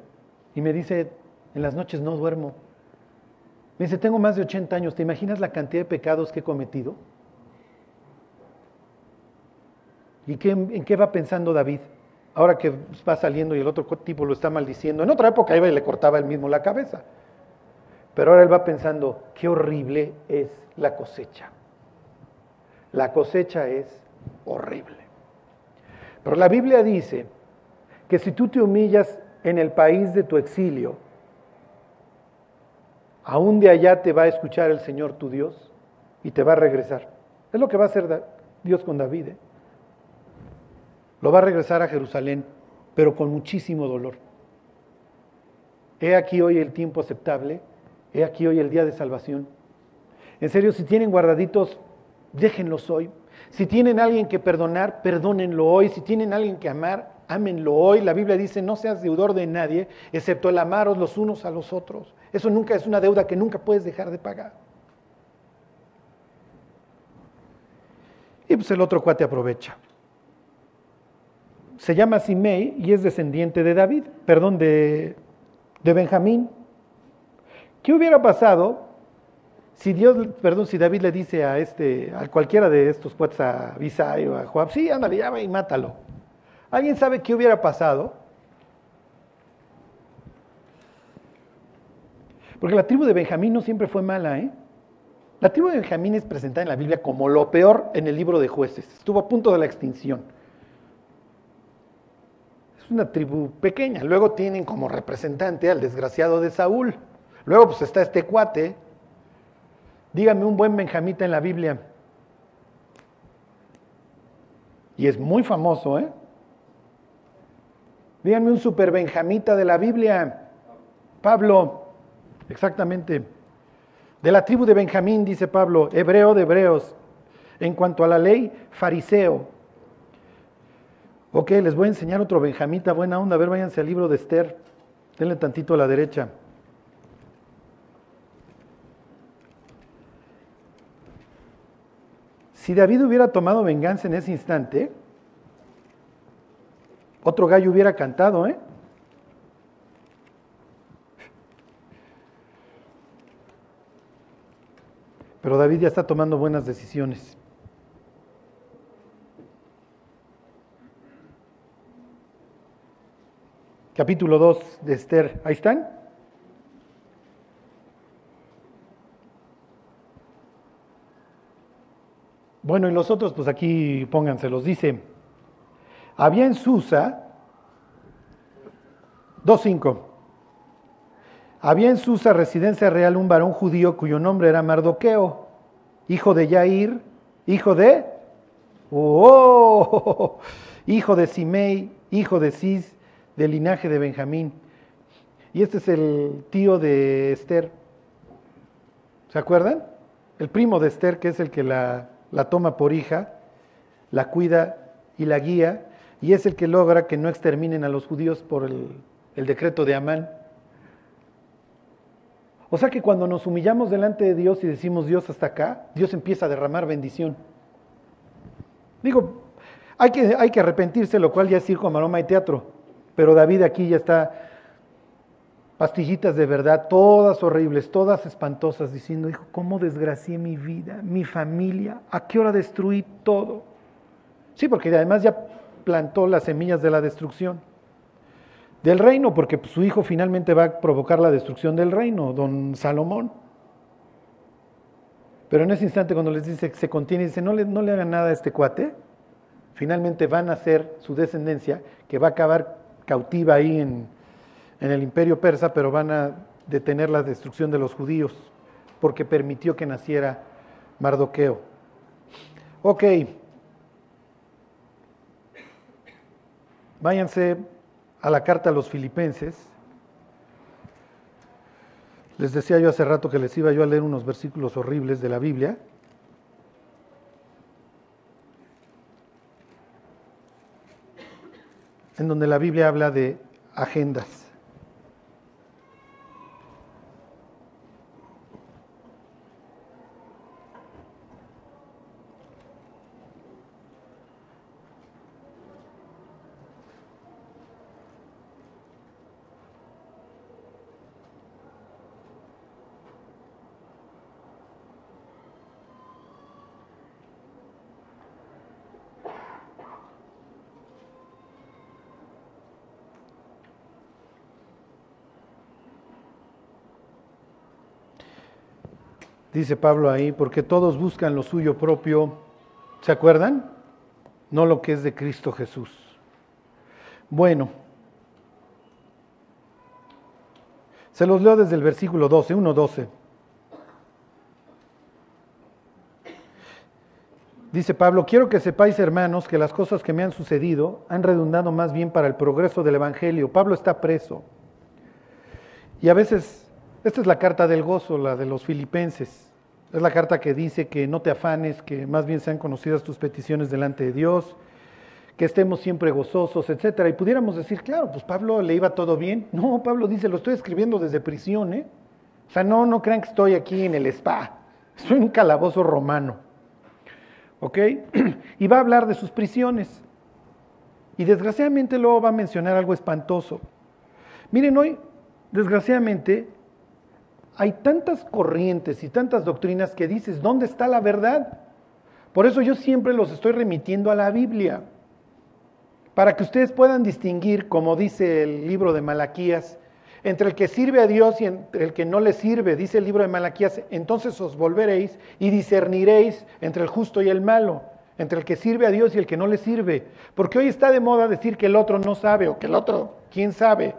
y me dice, en las noches no duermo. Me dice, tengo más de 80 años, ¿te imaginas la cantidad de pecados que he cometido? ¿Y qué, en qué va pensando David? Ahora que va saliendo y el otro tipo lo está maldiciendo. En otra época iba y le cortaba él mismo la cabeza. Pero ahora él va pensando, qué horrible es la cosecha. La cosecha es horrible. Pero la Biblia dice que si tú te humillas en el país de tu exilio, aún de allá te va a escuchar el Señor tu Dios y te va a regresar. Es lo que va a hacer Dios con David. ¿eh? Lo va a regresar a Jerusalén, pero con muchísimo dolor. He aquí hoy el tiempo aceptable, he aquí hoy el día de salvación. En serio, si tienen guardaditos, déjenlos hoy. Si tienen alguien que perdonar, perdónenlo hoy. Si tienen alguien que amar, ámenlo hoy. La Biblia dice, no seas deudor de nadie, excepto el amaros los unos a los otros. Eso nunca es una deuda que nunca puedes dejar de pagar. Y pues el otro cuate aprovecha. Se llama Simei y es descendiente de David, perdón, de, de Benjamín. ¿Qué hubiera pasado si Dios, perdón, si David le dice a este, a cualquiera de estos cuates, a Bisai o a Joab, sí, ándale, ya y mátalo. ¿Alguien sabe qué hubiera pasado? Porque la tribu de Benjamín no siempre fue mala, ¿eh? La tribu de Benjamín es presentada en la Biblia como lo peor en el libro de jueces. Estuvo a punto de la extinción. Es una tribu pequeña. Luego tienen como representante al desgraciado de Saúl. Luego pues está este cuate, Dígame un buen benjamita en la Biblia. Y es muy famoso, ¿eh? Díganme un super benjamita de la Biblia. Pablo, exactamente. De la tribu de Benjamín, dice Pablo, hebreo de hebreos. En cuanto a la ley, fariseo. Ok, les voy a enseñar otro benjamita, buena onda. A ver, váyanse al libro de Esther. Denle tantito a la derecha. Si David hubiera tomado venganza en ese instante, Otro gallo hubiera cantado, ¿eh? Pero David ya está tomando buenas decisiones. Capítulo 2 de Esther. ¿Ahí están? Bueno, y los otros, pues aquí pónganselos. Dice, había en Susa, 2.5, había en Susa, residencia real, un varón judío cuyo nombre era Mardoqueo, hijo de Yair, hijo de, oh, hijo de Simei, hijo de Cis, del linaje de Benjamín. Y este es el tío de Esther. ¿Se acuerdan? El primo de Esther, que es el que la, la toma por hija, la cuida y la guía, y es el que logra que no exterminen a los judíos por el, decreto de Amán. O sea que cuando nos humillamos delante de Dios y decimos Dios hasta acá, Dios empieza a derramar bendición. Digo, hay que, hay que arrepentirse, lo cual ya es circo, maroma y teatro. Pero David aquí ya está pastillitas de verdad, todas horribles, todas espantosas, diciendo, hijo, ¿cómo desgracié mi vida, mi familia? ¿A qué hora destruí todo? Sí, porque además ya plantó las semillas de la destrucción del reino, porque su hijo finalmente va a provocar la destrucción del reino, don Salomón. Pero en ese instante cuando les dice que se contiene, dice, no le, hagan nada a este cuate, finalmente van a ser su descendencia, que va a acabar cautiva ahí en, en el imperio persa, pero van a detener la destrucción de los judíos, porque permitió que naciera Mardoqueo. Ok. Váyanse a la carta a los filipenses. Les decía yo hace rato que les iba yo a leer unos versículos horribles de la Biblia. En donde la Biblia habla de agendas. Dice Pablo ahí, porque todos buscan lo suyo propio, ¿se acuerdan? No lo que es de Cristo Jesús. Bueno, se los leo desde el versículo 12, 1.12. Dice Pablo, quiero que sepáis, hermanos, que las cosas que me han sucedido han redundado más bien para el progreso del Evangelio. Pablo está preso. Y a veces, esta es la carta del gozo, la de los filipenses. Es la carta que dice que no te afanes, que más bien sean conocidas tus peticiones delante de Dios, que estemos siempre gozosos, etcétera. Y pudiéramos decir, claro, pues Pablo le iba todo bien. No, Pablo dice, lo estoy escribiendo desde prisión, ¿eh? O sea, no, no crean que estoy aquí en el spa. Estoy en un calabozo romano. ¿Ok? Y va a hablar de sus prisiones. Y desgraciadamente luego va a mencionar algo espantoso. Miren, hoy, desgraciadamente, hay tantas corrientes y tantas doctrinas que dices, ¿dónde está la verdad? Por eso yo siempre los estoy remitiendo a la Biblia, para que ustedes puedan distinguir, como dice el libro de Malaquías, entre el que sirve a Dios y entre el que no le sirve, dice el libro de Malaquías, entonces os volveréis y discerniréis entre el justo y el malo, entre el que sirve a Dios y el que no le sirve. Porque hoy está de moda decir que el otro no sabe o que el otro, ¿quién sabe?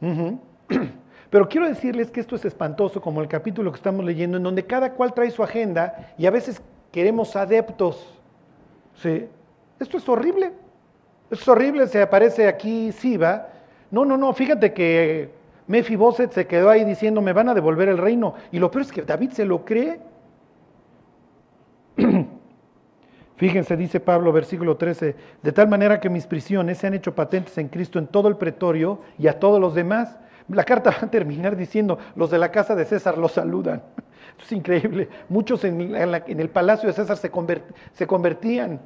Pero quiero decirles que esto es espantoso, como el capítulo que estamos leyendo, en donde cada cual trae su agenda y a veces queremos adeptos. ¿Sí? Esto es horrible. Esto es horrible, se aparece aquí Siba. No, no, no, fíjate que Mefiboset se quedó ahí diciendo, me van a devolver el reino. Y lo peor es que David se lo cree. Fíjense, dice Pablo, versículo 13, de tal manera que mis prisiones se han hecho patentes en Cristo en todo el pretorio y a todos los demás. La carta va a terminar diciendo, los de la casa de César los saludan. es increíble. Muchos en, el palacio de César se, se convertían.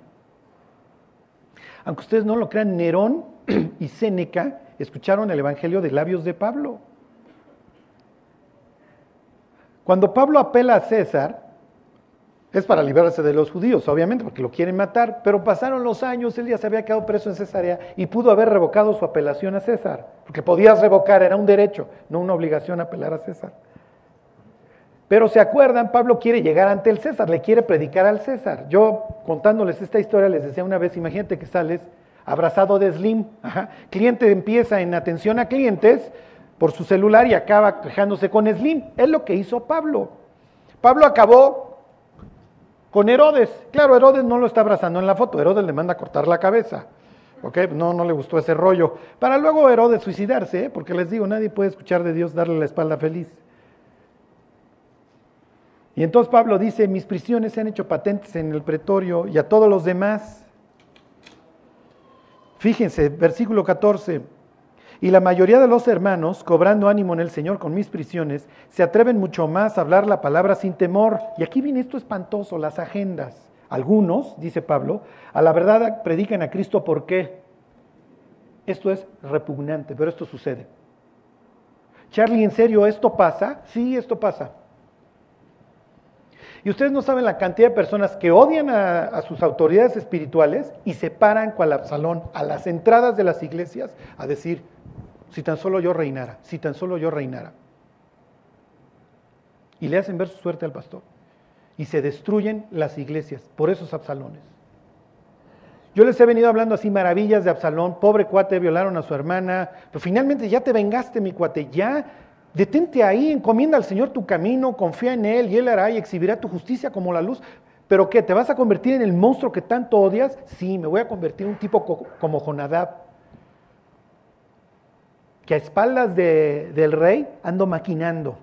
Aunque ustedes no lo crean, Nerón y Séneca escucharon el Evangelio de labios de Pablo. Cuando Pablo apela a César, es para librarse de los judíos, obviamente, porque lo quieren matar, pero pasaron los años, él ya se había quedado preso en Cesarea y pudo haber revocado su apelación a César, porque podías revocar, era un derecho, no una obligación apelar a César. Pero se acuerdan, Pablo quiere llegar ante el César, le quiere predicar al César. Yo contándoles esta historia les decía una vez, imagínate que sales abrazado de Slim, cliente empieza en atención a clientes por su celular y acaba quejándose con Slim. Es lo que hizo Pablo. Pablo acabó con Herodes. Claro, Herodes no lo está abrazando en la foto, Herodes le manda a cortar la cabeza. ¿Ok? No, no le gustó ese rollo. Para luego Herodes suicidarse, ¿eh? porque les digo, nadie puede escuchar de Dios darle la espalda feliz. Y entonces Pablo dice, mis prisiones se han hecho patentes en el pretorio y a todos los demás. Fíjense, versículo 14. Y la mayoría de los hermanos, cobrando ánimo en el Señor con mis prisiones, se atreven mucho más a hablar la palabra sin temor. Y aquí viene esto espantoso, las agendas. Algunos, dice Pablo, a la verdad predican a Cristo por qué. Esto es repugnante, pero esto sucede. Charlie, ¿en serio esto pasa? Sí, esto pasa. Y ustedes no saben la cantidad de personas que odian a, sus autoridades espirituales y se paran cual Absalón a las entradas de las iglesias a decir, si tan solo yo reinara, si tan solo yo reinara. Y le hacen ver su suerte al pastor. Y se destruyen las iglesias por esos Absalones. Yo les he venido hablando así maravillas de Absalón, pobre cuate, violaron a su hermana, pero finalmente ya te vengaste, mi cuate, ya detente ahí, encomienda al Señor tu camino, confía en Él y Él hará y exhibirá tu justicia como la luz. ¿Pero qué? ¿Te vas a convertir en el monstruo que tanto odias? Sí, me voy a convertir en un tipo como Jonadab, que a espaldas del rey ando maquinando.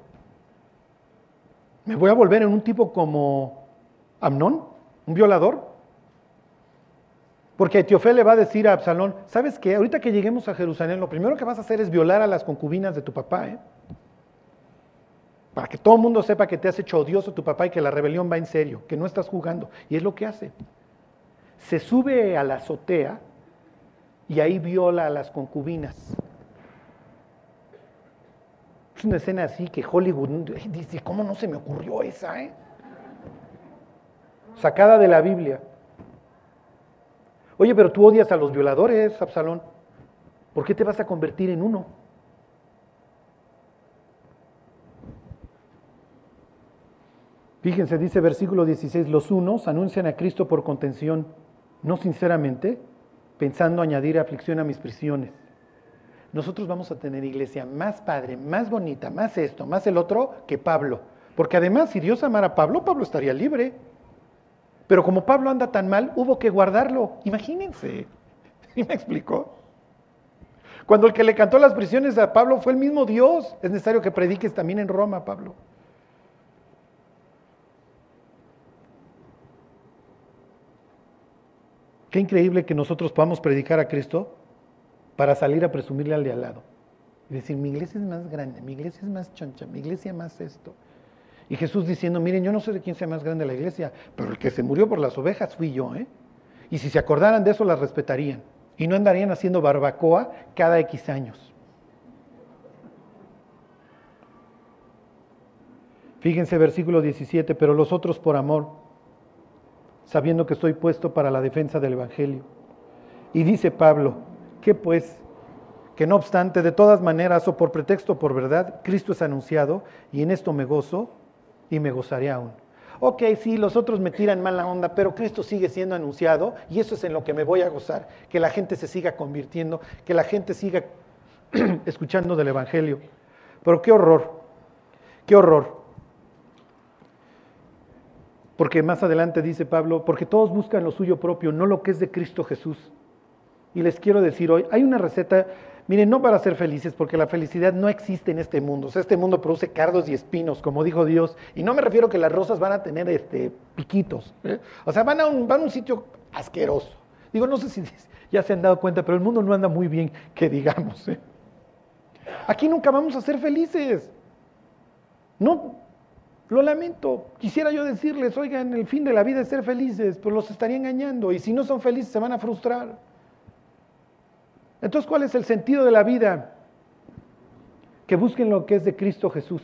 Me voy a volver en un tipo como Amnón, un violador. Porque Etiofel le va a decir a Absalón, ¿sabes qué? Ahorita que lleguemos a Jerusalén, lo primero que vas a hacer es violar a las concubinas de tu papá, ¿eh? Para que todo el mundo sepa que te has hecho odioso tu papá y que la rebelión va en serio, que no estás jugando. Y es lo que hace. Se sube a la azotea y ahí viola a las concubinas. Es una escena así que Hollywood dice, ¿cómo no se me ocurrió esa? Eh? Sacada de la Biblia. Oye, pero tú odias a los violadores, Absalón. ¿Por qué te vas a convertir en uno? Fíjense, dice versículo 16, los unos anuncian a Cristo por contención, no sinceramente, pensando añadir aflicción a mis prisiones nosotros vamos a tener iglesia más padre, más bonita, más esto, más el otro que Pablo. Porque además, si Dios amara a Pablo, Pablo estaría libre. Pero como Pablo anda tan mal, hubo que guardarlo. Imagínense. ¿Sí me explicó? Cuando el que le cantó las prisiones a Pablo fue el mismo Dios, es necesario que prediques también en Roma, Pablo. Qué increíble que nosotros podamos predicar a Cristo para salir a presumirle al de al lado. Y decir, mi iglesia es más grande, mi iglesia es más choncha, mi iglesia más esto. Y Jesús diciendo, miren, yo no sé de quién sea más grande la iglesia, pero el que se murió por las ovejas fui yo, ¿eh? Y si se acordaran de eso, las respetarían. Y no andarían haciendo barbacoa cada X años. Fíjense versículo 17, pero los otros por amor, sabiendo que estoy puesto para la defensa del Evangelio. Y dice Pablo, ¿Qué pues? Que no obstante, de todas maneras, o por pretexto o por verdad, Cristo es anunciado y en esto me gozo y me gozaré aún. Ok, sí, los otros me tiran mal la onda, pero Cristo sigue siendo anunciado y eso es en lo que me voy a gozar, que la gente se siga convirtiendo, que la gente siga escuchando del Evangelio. Pero qué horror, qué horror. Porque más adelante dice Pablo, porque todos buscan lo suyo propio, no lo que es de Cristo Jesús. Y les quiero decir hoy, hay una receta, miren, no para ser felices, porque la felicidad no existe en este mundo. O sea, este mundo produce cardos y espinos, como dijo Dios. Y no me refiero que las rosas van a tener este, piquitos. ¿eh? O sea, van a, un, van a un sitio asqueroso. Digo, no sé si ya se han dado cuenta, pero el mundo no anda muy bien, que digamos. ¿eh? Aquí nunca vamos a ser felices. No, lo lamento. Quisiera yo decirles, oigan, el fin de la vida es ser felices, pero los estaría engañando. Y si no son felices, se van a frustrar. Entonces, ¿cuál es el sentido de la vida? Que busquen lo que es de Cristo Jesús.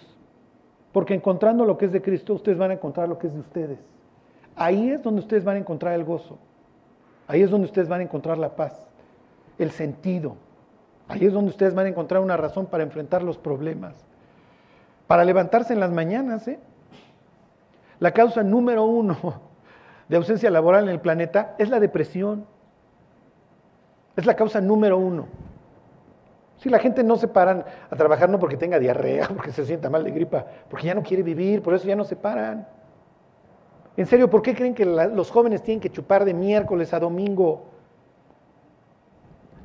Porque encontrando lo que es de Cristo, ustedes van a encontrar lo que es de ustedes. Ahí es donde ustedes van a encontrar el gozo. Ahí es donde ustedes van a encontrar la paz, el sentido. Ahí es donde ustedes van a encontrar una razón para enfrentar los problemas. Para levantarse en las mañanas. ¿eh? La causa número uno de ausencia laboral en el planeta es la depresión. Es la causa número uno. Si la gente no se paran a trabajar no porque tenga diarrea, porque se sienta mal de gripa, porque ya no quiere vivir, por eso ya no se paran. En serio, ¿por qué creen que los jóvenes tienen que chupar de miércoles a domingo?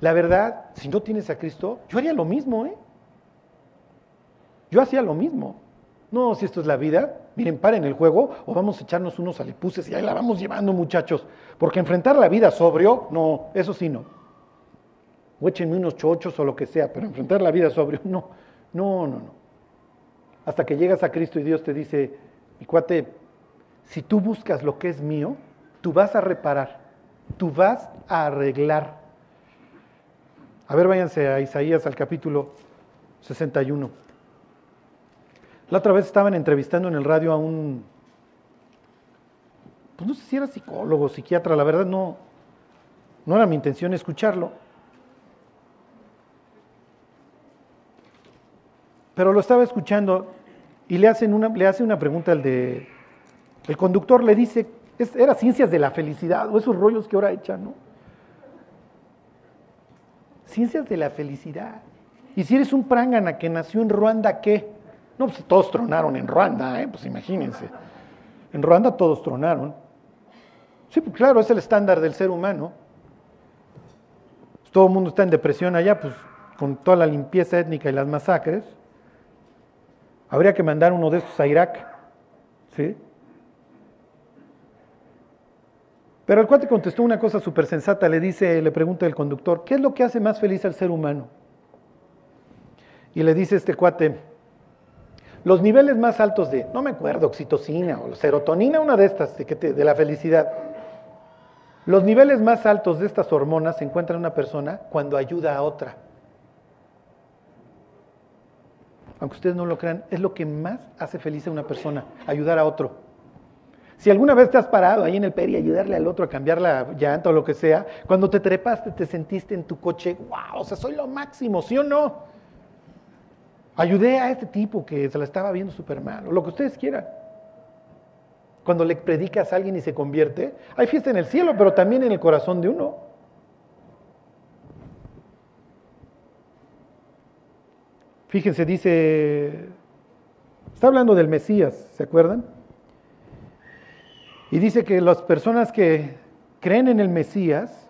La verdad, si no tienes a Cristo, yo haría lo mismo, ¿eh? Yo hacía lo mismo. No, si esto es la vida, miren, paren el juego o vamos a echarnos unos alepuses y ahí la vamos llevando, muchachos. Porque enfrentar la vida sobrio, no, eso sí no. O échenme unos chochos o lo que sea, pero enfrentar la vida sobrio, no, no, no, no. Hasta que llegas a Cristo y Dios te dice, mi cuate, si tú buscas lo que es mío, tú vas a reparar, tú vas a arreglar. A ver, váyanse a Isaías al capítulo 61. La otra vez estaban entrevistando en el radio a un, pues no sé si era psicólogo, psiquiatra, la verdad no, no era mi intención escucharlo. Pero lo estaba escuchando y le hacen una, le hace una pregunta al de, el conductor le dice, era ciencias de la felicidad o esos rollos que ahora echan, ¿no? Ciencias de la felicidad. Y si eres un prangana que nació en Ruanda, ¿qué? No, pues todos tronaron en Ruanda, ¿eh? pues imagínense. En Ruanda todos tronaron. Sí, pues claro, es el estándar del ser humano. todo el mundo está en depresión allá, pues con toda la limpieza étnica y las masacres. Habría que mandar uno de estos a Irak. ¿Sí? Pero el cuate contestó una cosa súper sensata, le dice, le pregunta el conductor, ¿qué es lo que hace más feliz al ser humano? Y le dice este cuate, los niveles más altos de, no me acuerdo, oxitocina o serotonina, una de estas, de, de la felicidad. Los niveles más altos de estas hormonas se encuentran en una persona cuando ayuda a otra. Aunque ustedes no lo crean, es lo que más hace feliz a una persona, ayudar a otro. Si alguna vez te has parado ahí en el peri y ayudarle al otro a cambiar la llanta o lo que sea, cuando te trepaste te sentiste en tu coche, wow, o sea, soy lo máximo, ¿sí o no? Ayudé a este tipo que se la estaba viendo súper mal, o lo que ustedes quieran. Cuando le predicas a alguien y se convierte, hay fiesta en el cielo, pero también en el corazón de uno. Fíjense, dice, está hablando del Mesías, ¿se acuerdan? Y dice que las personas que creen en el Mesías,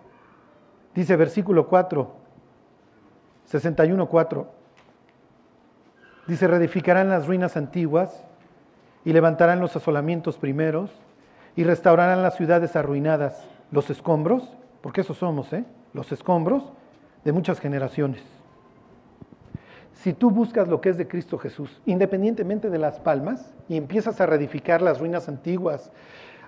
dice versículo 4, 61, 4, dice, reedificarán las ruinas antiguas y levantarán los asolamientos primeros y restaurarán las ciudades arruinadas, los escombros, porque eso somos, ¿eh? los escombros de muchas generaciones. Si tú buscas lo que es de Cristo Jesús, independientemente de las palmas, y empiezas a reedificar las ruinas antiguas,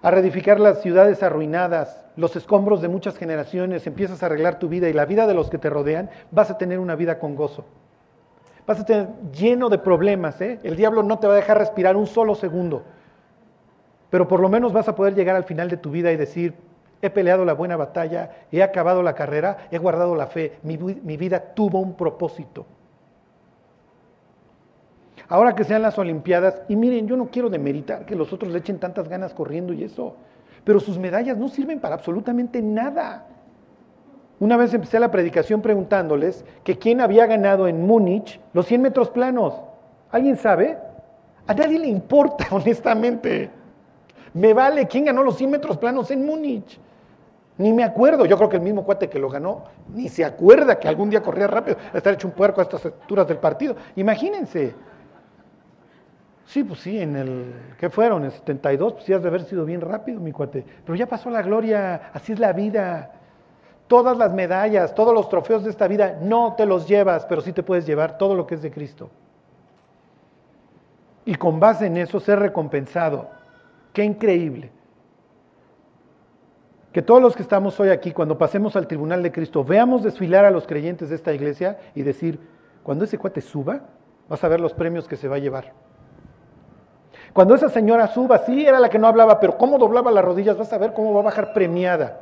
a reedificar las ciudades arruinadas, los escombros de muchas generaciones, empiezas a arreglar tu vida y la vida de los que te rodean, vas a tener una vida con gozo. Vas a tener lleno de problemas, ¿eh? El diablo no te va a dejar respirar un solo segundo. Pero por lo menos vas a poder llegar al final de tu vida y decir, he peleado la buena batalla, he acabado la carrera, he guardado la fe, mi, mi vida tuvo un propósito. Ahora que sean las Olimpiadas, y miren, yo no quiero demeritar que los otros le echen tantas ganas corriendo y eso, pero sus medallas no sirven para absolutamente nada. Una vez empecé la predicación preguntándoles que quién había ganado en Múnich los 100 metros planos. ¿Alguien sabe? A nadie le importa, honestamente. Me vale quién ganó los 100 metros planos en Múnich. Ni me acuerdo, yo creo que el mismo cuate que lo ganó, ni se acuerda que algún día corría rápido, estar hecho un puerco a estas alturas del partido. Imagínense, Sí, pues sí, en el, ¿qué fueron? En 72, pues sí has de haber sido bien rápido, mi cuate. Pero ya pasó la gloria, así es la vida. Todas las medallas, todos los trofeos de esta vida, no te los llevas, pero sí te puedes llevar todo lo que es de Cristo. Y con base en eso ser recompensado. Qué increíble. que todos los que estamos hoy aquí, cuando pasemos al tribunal de Cristo, veamos desfilar a los creyentes de esta iglesia y decir, cuando ese cuate suba, vas a ver los premios que se va a llevar. Cuando esa señora suba, sí, era la que no hablaba, pero cómo doblaba las rodillas, vas a ver cómo va a bajar premiada.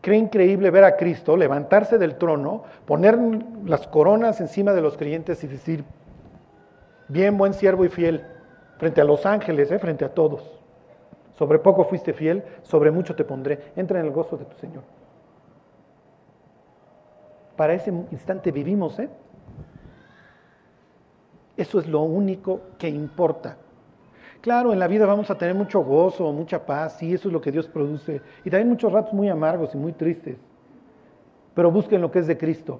Cree increíble ver a Cristo levantarse del trono, poner las coronas encima de los creyentes y decir, bien, buen siervo y fiel, frente a los ángeles, ¿eh? frente a todos. Sobre poco fuiste fiel, sobre mucho te pondré. Entra en el gozo de tu Señor. Para ese instante vivimos, ¿eh? Eso es lo único que importa. Claro, en la vida vamos a tener mucho gozo, mucha paz, y eso es lo que Dios produce. Y también muchos ratos muy amargos y muy tristes. Pero busquen lo que es de Cristo.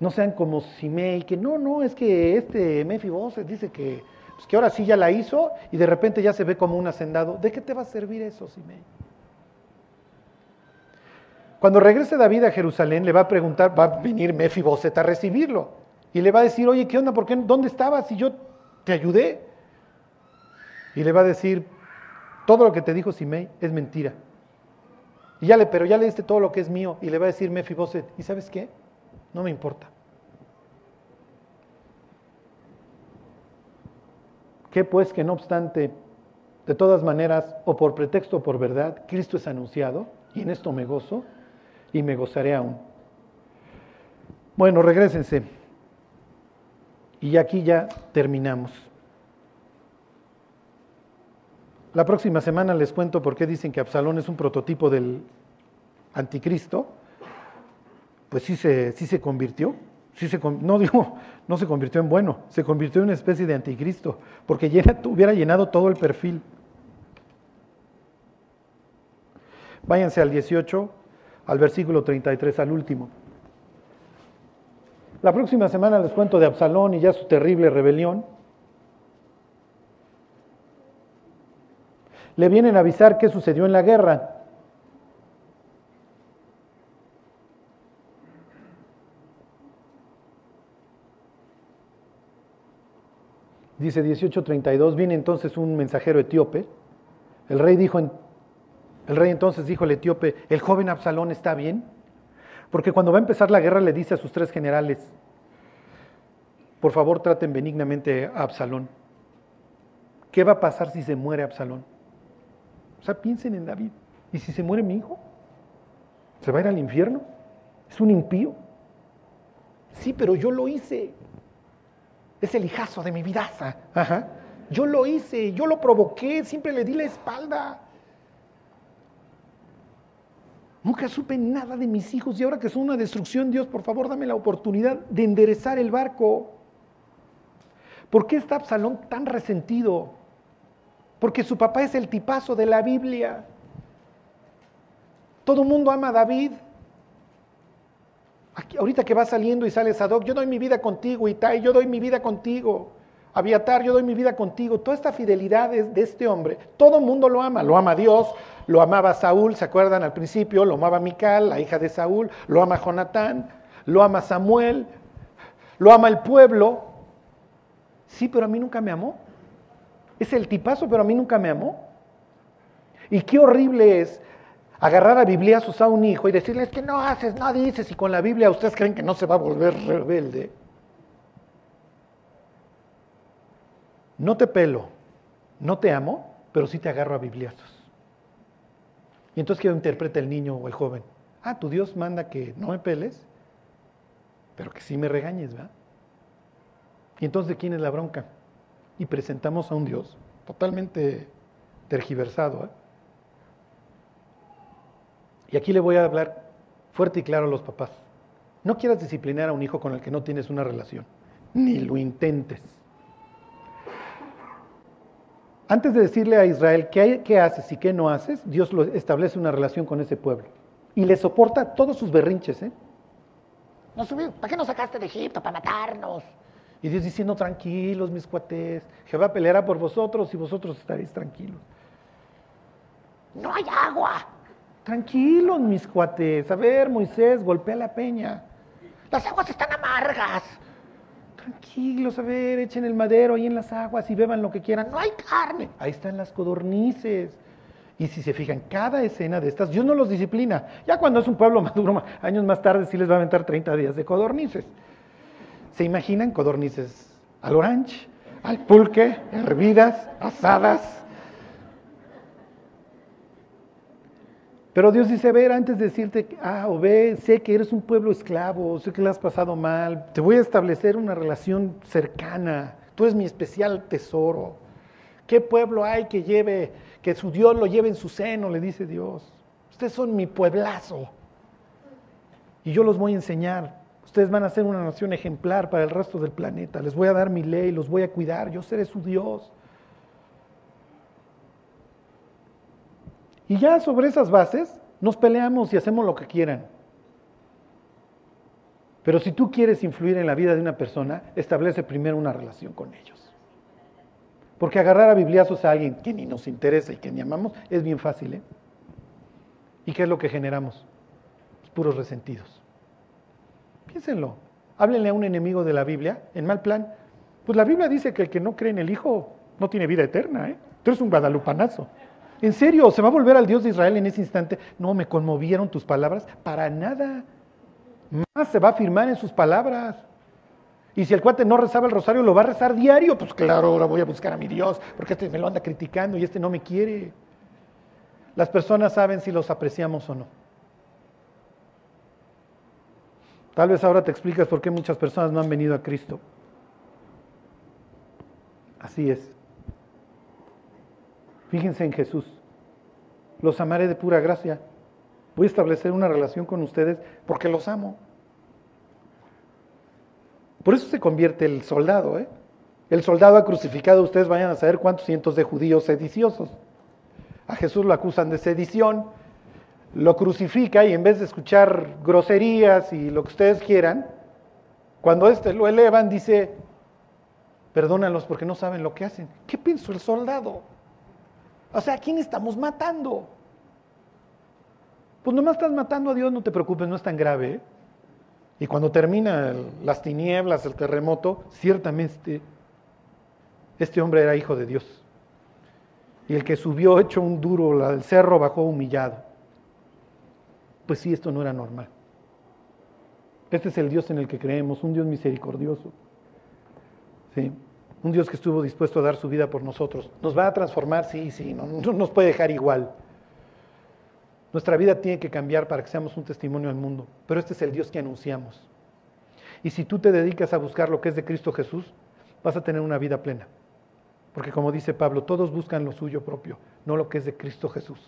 No sean como Simei, que no, no, es que este Mefiboset dice que, pues que ahora sí ya la hizo y de repente ya se ve como un hacendado. ¿De qué te va a servir eso, Simei? Cuando regrese David a Jerusalén, le va a preguntar, va a venir Mefiboset a recibirlo. Y le va a decir, oye, ¿qué onda? ¿Por qué? ¿Dónde estabas? Si yo te ayudé. Y le va a decir, todo lo que te dijo Simei es mentira. Y ya le, pero ya le diste todo lo que es mío. Y le va a decir Mefiboset, ¿y sabes qué? No me importa. ¿Qué pues que no obstante, de todas maneras, o por pretexto o por verdad, Cristo es anunciado, y en esto me gozo, y me gozaré aún. Bueno, regresense. Y aquí ya terminamos. La próxima semana les cuento por qué dicen que Absalón es un prototipo del anticristo. Pues sí se, sí se convirtió. Sí se, no digo, no se convirtió en bueno, se convirtió en una especie de anticristo, porque hubiera llenado todo el perfil. Váyanse al 18, al versículo 33, al último. La próxima semana les cuento de Absalón y ya su terrible rebelión. Le vienen a avisar qué sucedió en la guerra. Dice 18:32, viene entonces un mensajero etíope. El rey dijo, el rey entonces dijo al etíope, el joven Absalón está bien. Porque cuando va a empezar la guerra le dice a sus tres generales, por favor traten benignamente a Absalón. ¿Qué va a pasar si se muere Absalón? O sea, piensen en David. ¿Y si se muere mi hijo? ¿Se va a ir al infierno? ¿Es un impío? Sí, pero yo lo hice. Es el hijazo de mi vidaza. Ajá. Yo lo hice, yo lo provoqué, siempre le di la espalda. Nunca supe nada de mis hijos y ahora que son una destrucción, Dios, por favor, dame la oportunidad de enderezar el barco. ¿Por qué está Absalón tan resentido? Porque su papá es el tipazo de la Biblia. Todo el mundo ama a David. ahorita que va saliendo y sale Sadoc, yo doy mi vida contigo, Itai, yo doy mi vida contigo. Abiatar, yo doy mi vida contigo. Toda esta fidelidad de este hombre, todo el mundo lo ama. Lo ama Dios, lo amaba Saúl, ¿se acuerdan al principio? Lo amaba Mical, la hija de Saúl, lo ama Jonatán, lo ama Samuel, lo ama el pueblo. Sí, pero a mí nunca me amó. Es el tipazo, pero a mí nunca me amó. Y qué horrible es agarrar a bibliazos a un hijo y decirle, es que no haces, no dices, y con la Biblia ustedes creen que no se va a volver rebelde. No te pelo, no te amo, pero sí te agarro a bibliazos. Y entonces, ¿qué interpreta el niño o el joven? Ah, tu Dios manda que no me peles, pero que sí me regañes, ¿verdad? Y entonces, ¿de quién es la bronca? Y presentamos a un Dios totalmente tergiversado. ¿eh? Y aquí le voy a hablar fuerte y claro a los papás. No quieras disciplinar a un hijo con el que no tienes una relación, ni lo intentes. Antes de decirle a Israel qué, haces y qué no haces, Dios establece una relación con ese pueblo y le soporta todos sus berrinches. ¿eh? ¿Para qué nos sacaste de Egipto? Para matarnos. Y Dios diciendo, tranquilos, mis cuates, Jehová peleará por vosotros y vosotros estaréis tranquilos. No hay agua. Tranquilos, mis cuates. A ver, Moisés, golpea la peña. Las aguas están amargas. Tranquilos, a ver, echen el madero ahí en las aguas y beban lo que quieran. No hay carne. Ahí están las codornices. Y si se fijan, cada escena de estas, Dios no los disciplina. Ya cuando es un pueblo maduro, años más tarde, sí les va a aventar 30 días de codornices. ¿Se imaginan codornices al orange, al pulque, hervidas, asadas? Pero Dios dice, a ver, antes de decirte A o B, sé que eres un pueblo esclavo, sé que le has pasado mal, te voy a establecer una relación cercana, tú eres mi especial tesoro. ¿Qué pueblo hay que lleve, que su Dios lo lleve en su seno? Le dice Dios. Ustedes son mi pueblazo. Y yo los voy a enseñar. Ustedes van a ser una nación ejemplar para el resto del planeta. Les voy a dar mi ley, los voy a cuidar. Yo seré su Dios. Y ya sobre esas bases nos peleamos y hacemos lo que quieran. Pero si tú quieres influir en la vida de una persona, establece primero una relación con ellos. Porque agarrar a bibliazos a alguien que ni nos interesa y que ni amamos es bien fácil. ¿eh? ¿Y qué es lo que generamos? puros resentidos. Piénsenlo. Háblenle a un enemigo de la Biblia en mal plan. Pues la Biblia dice que el que no cree en el Hijo no tiene vida eterna. ¿eh? Tú eres un guadalupanazo. ¿En serio? ¿Se va a volver al Dios de Israel en ese instante? No, me conmovieron tus palabras. Para nada. Más se va a afirmar en sus palabras. Y si el cuate no rezaba el rosario, lo va a rezar diario. Pues claro, ahora voy a buscar a mi Dios, porque este me lo anda criticando y este no me quiere. Las personas saben si los apreciamos o no. Tal vez ahora te explicas por qué muchas personas no han venido a Cristo. Así es. Fíjense en Jesús. Los amaré de pura gracia. Voy a establecer una relación con ustedes porque los amo. Por eso se convierte el soldado. ¿eh? El soldado ha crucificado, ustedes vayan a saber cuántos cientos de judíos sediciosos. A Jesús lo acusan de sedición, lo crucifica y en vez de escuchar groserías y lo que ustedes quieran, cuando este lo elevan dice, perdónalos porque no saben lo que hacen. ¿Qué pensó el soldado? O sea, ¿a quién estamos matando? Pues nomás estás matando a Dios, no te preocupes, no es tan grave. ¿eh? Y cuando termina las tinieblas, el terremoto, ciertamente este hombre era hijo de Dios. Y el que subió hecho un duro al cerro bajó humillado. Pues sí, esto no era normal. Este es el Dios en el que creemos, un Dios misericordioso. ¿Sí? Un Dios que estuvo dispuesto a dar su vida por nosotros. ¿Nos va a transformar? Sí, sí, no, no nos puede dejar igual. Nuestra vida tiene que cambiar para que seamos un testimonio al mundo. Pero este es el Dios que anunciamos. Y si tú te dedicas a buscar lo que es de Cristo Jesús, vas a tener una vida plena. Porque como dice Pablo, todos buscan lo suyo propio, no lo que es de Cristo Jesús.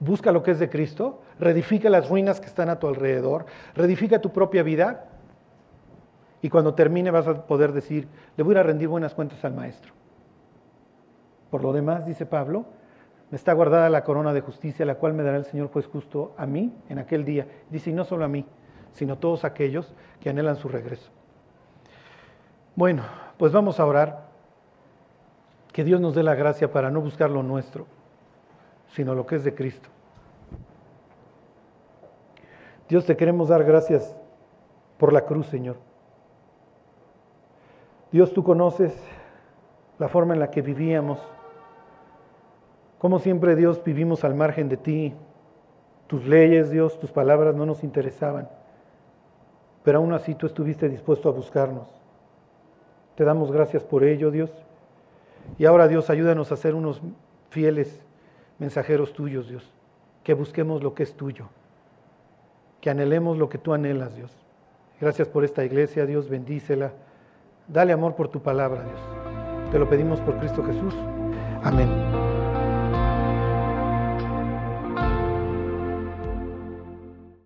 Busca lo que es de Cristo, reedifica las ruinas que están a tu alrededor, reedifica tu propia vida y cuando termine vas a poder decir, le voy a rendir buenas cuentas al maestro. Por lo demás, dice Pablo, me está guardada la corona de justicia, la cual me dará el Señor juez justo a mí en aquel día. Dice, y no solo a mí, sino a todos aquellos que anhelan su regreso. Bueno, pues vamos a orar. Que Dios nos dé la gracia para no buscar lo nuestro, sino lo que es de Cristo. Dios, te queremos dar gracias por la cruz, Señor. Dios, tú conoces la forma en la que vivíamos. Como siempre, Dios, vivimos al margen de ti. Tus leyes, Dios, tus palabras no nos interesaban. Pero aún así tú estuviste dispuesto a buscarnos. Te damos gracias por ello, Dios. Y ahora, Dios, ayúdanos a ser unos fieles mensajeros tuyos, Dios. Que busquemos lo que es tuyo. Que anhelemos lo que tú anhelas, Dios. Gracias por esta iglesia, Dios, bendícela. Dale amor por tu palabra, Dios. Te lo pedimos por Cristo Jesús. Amén.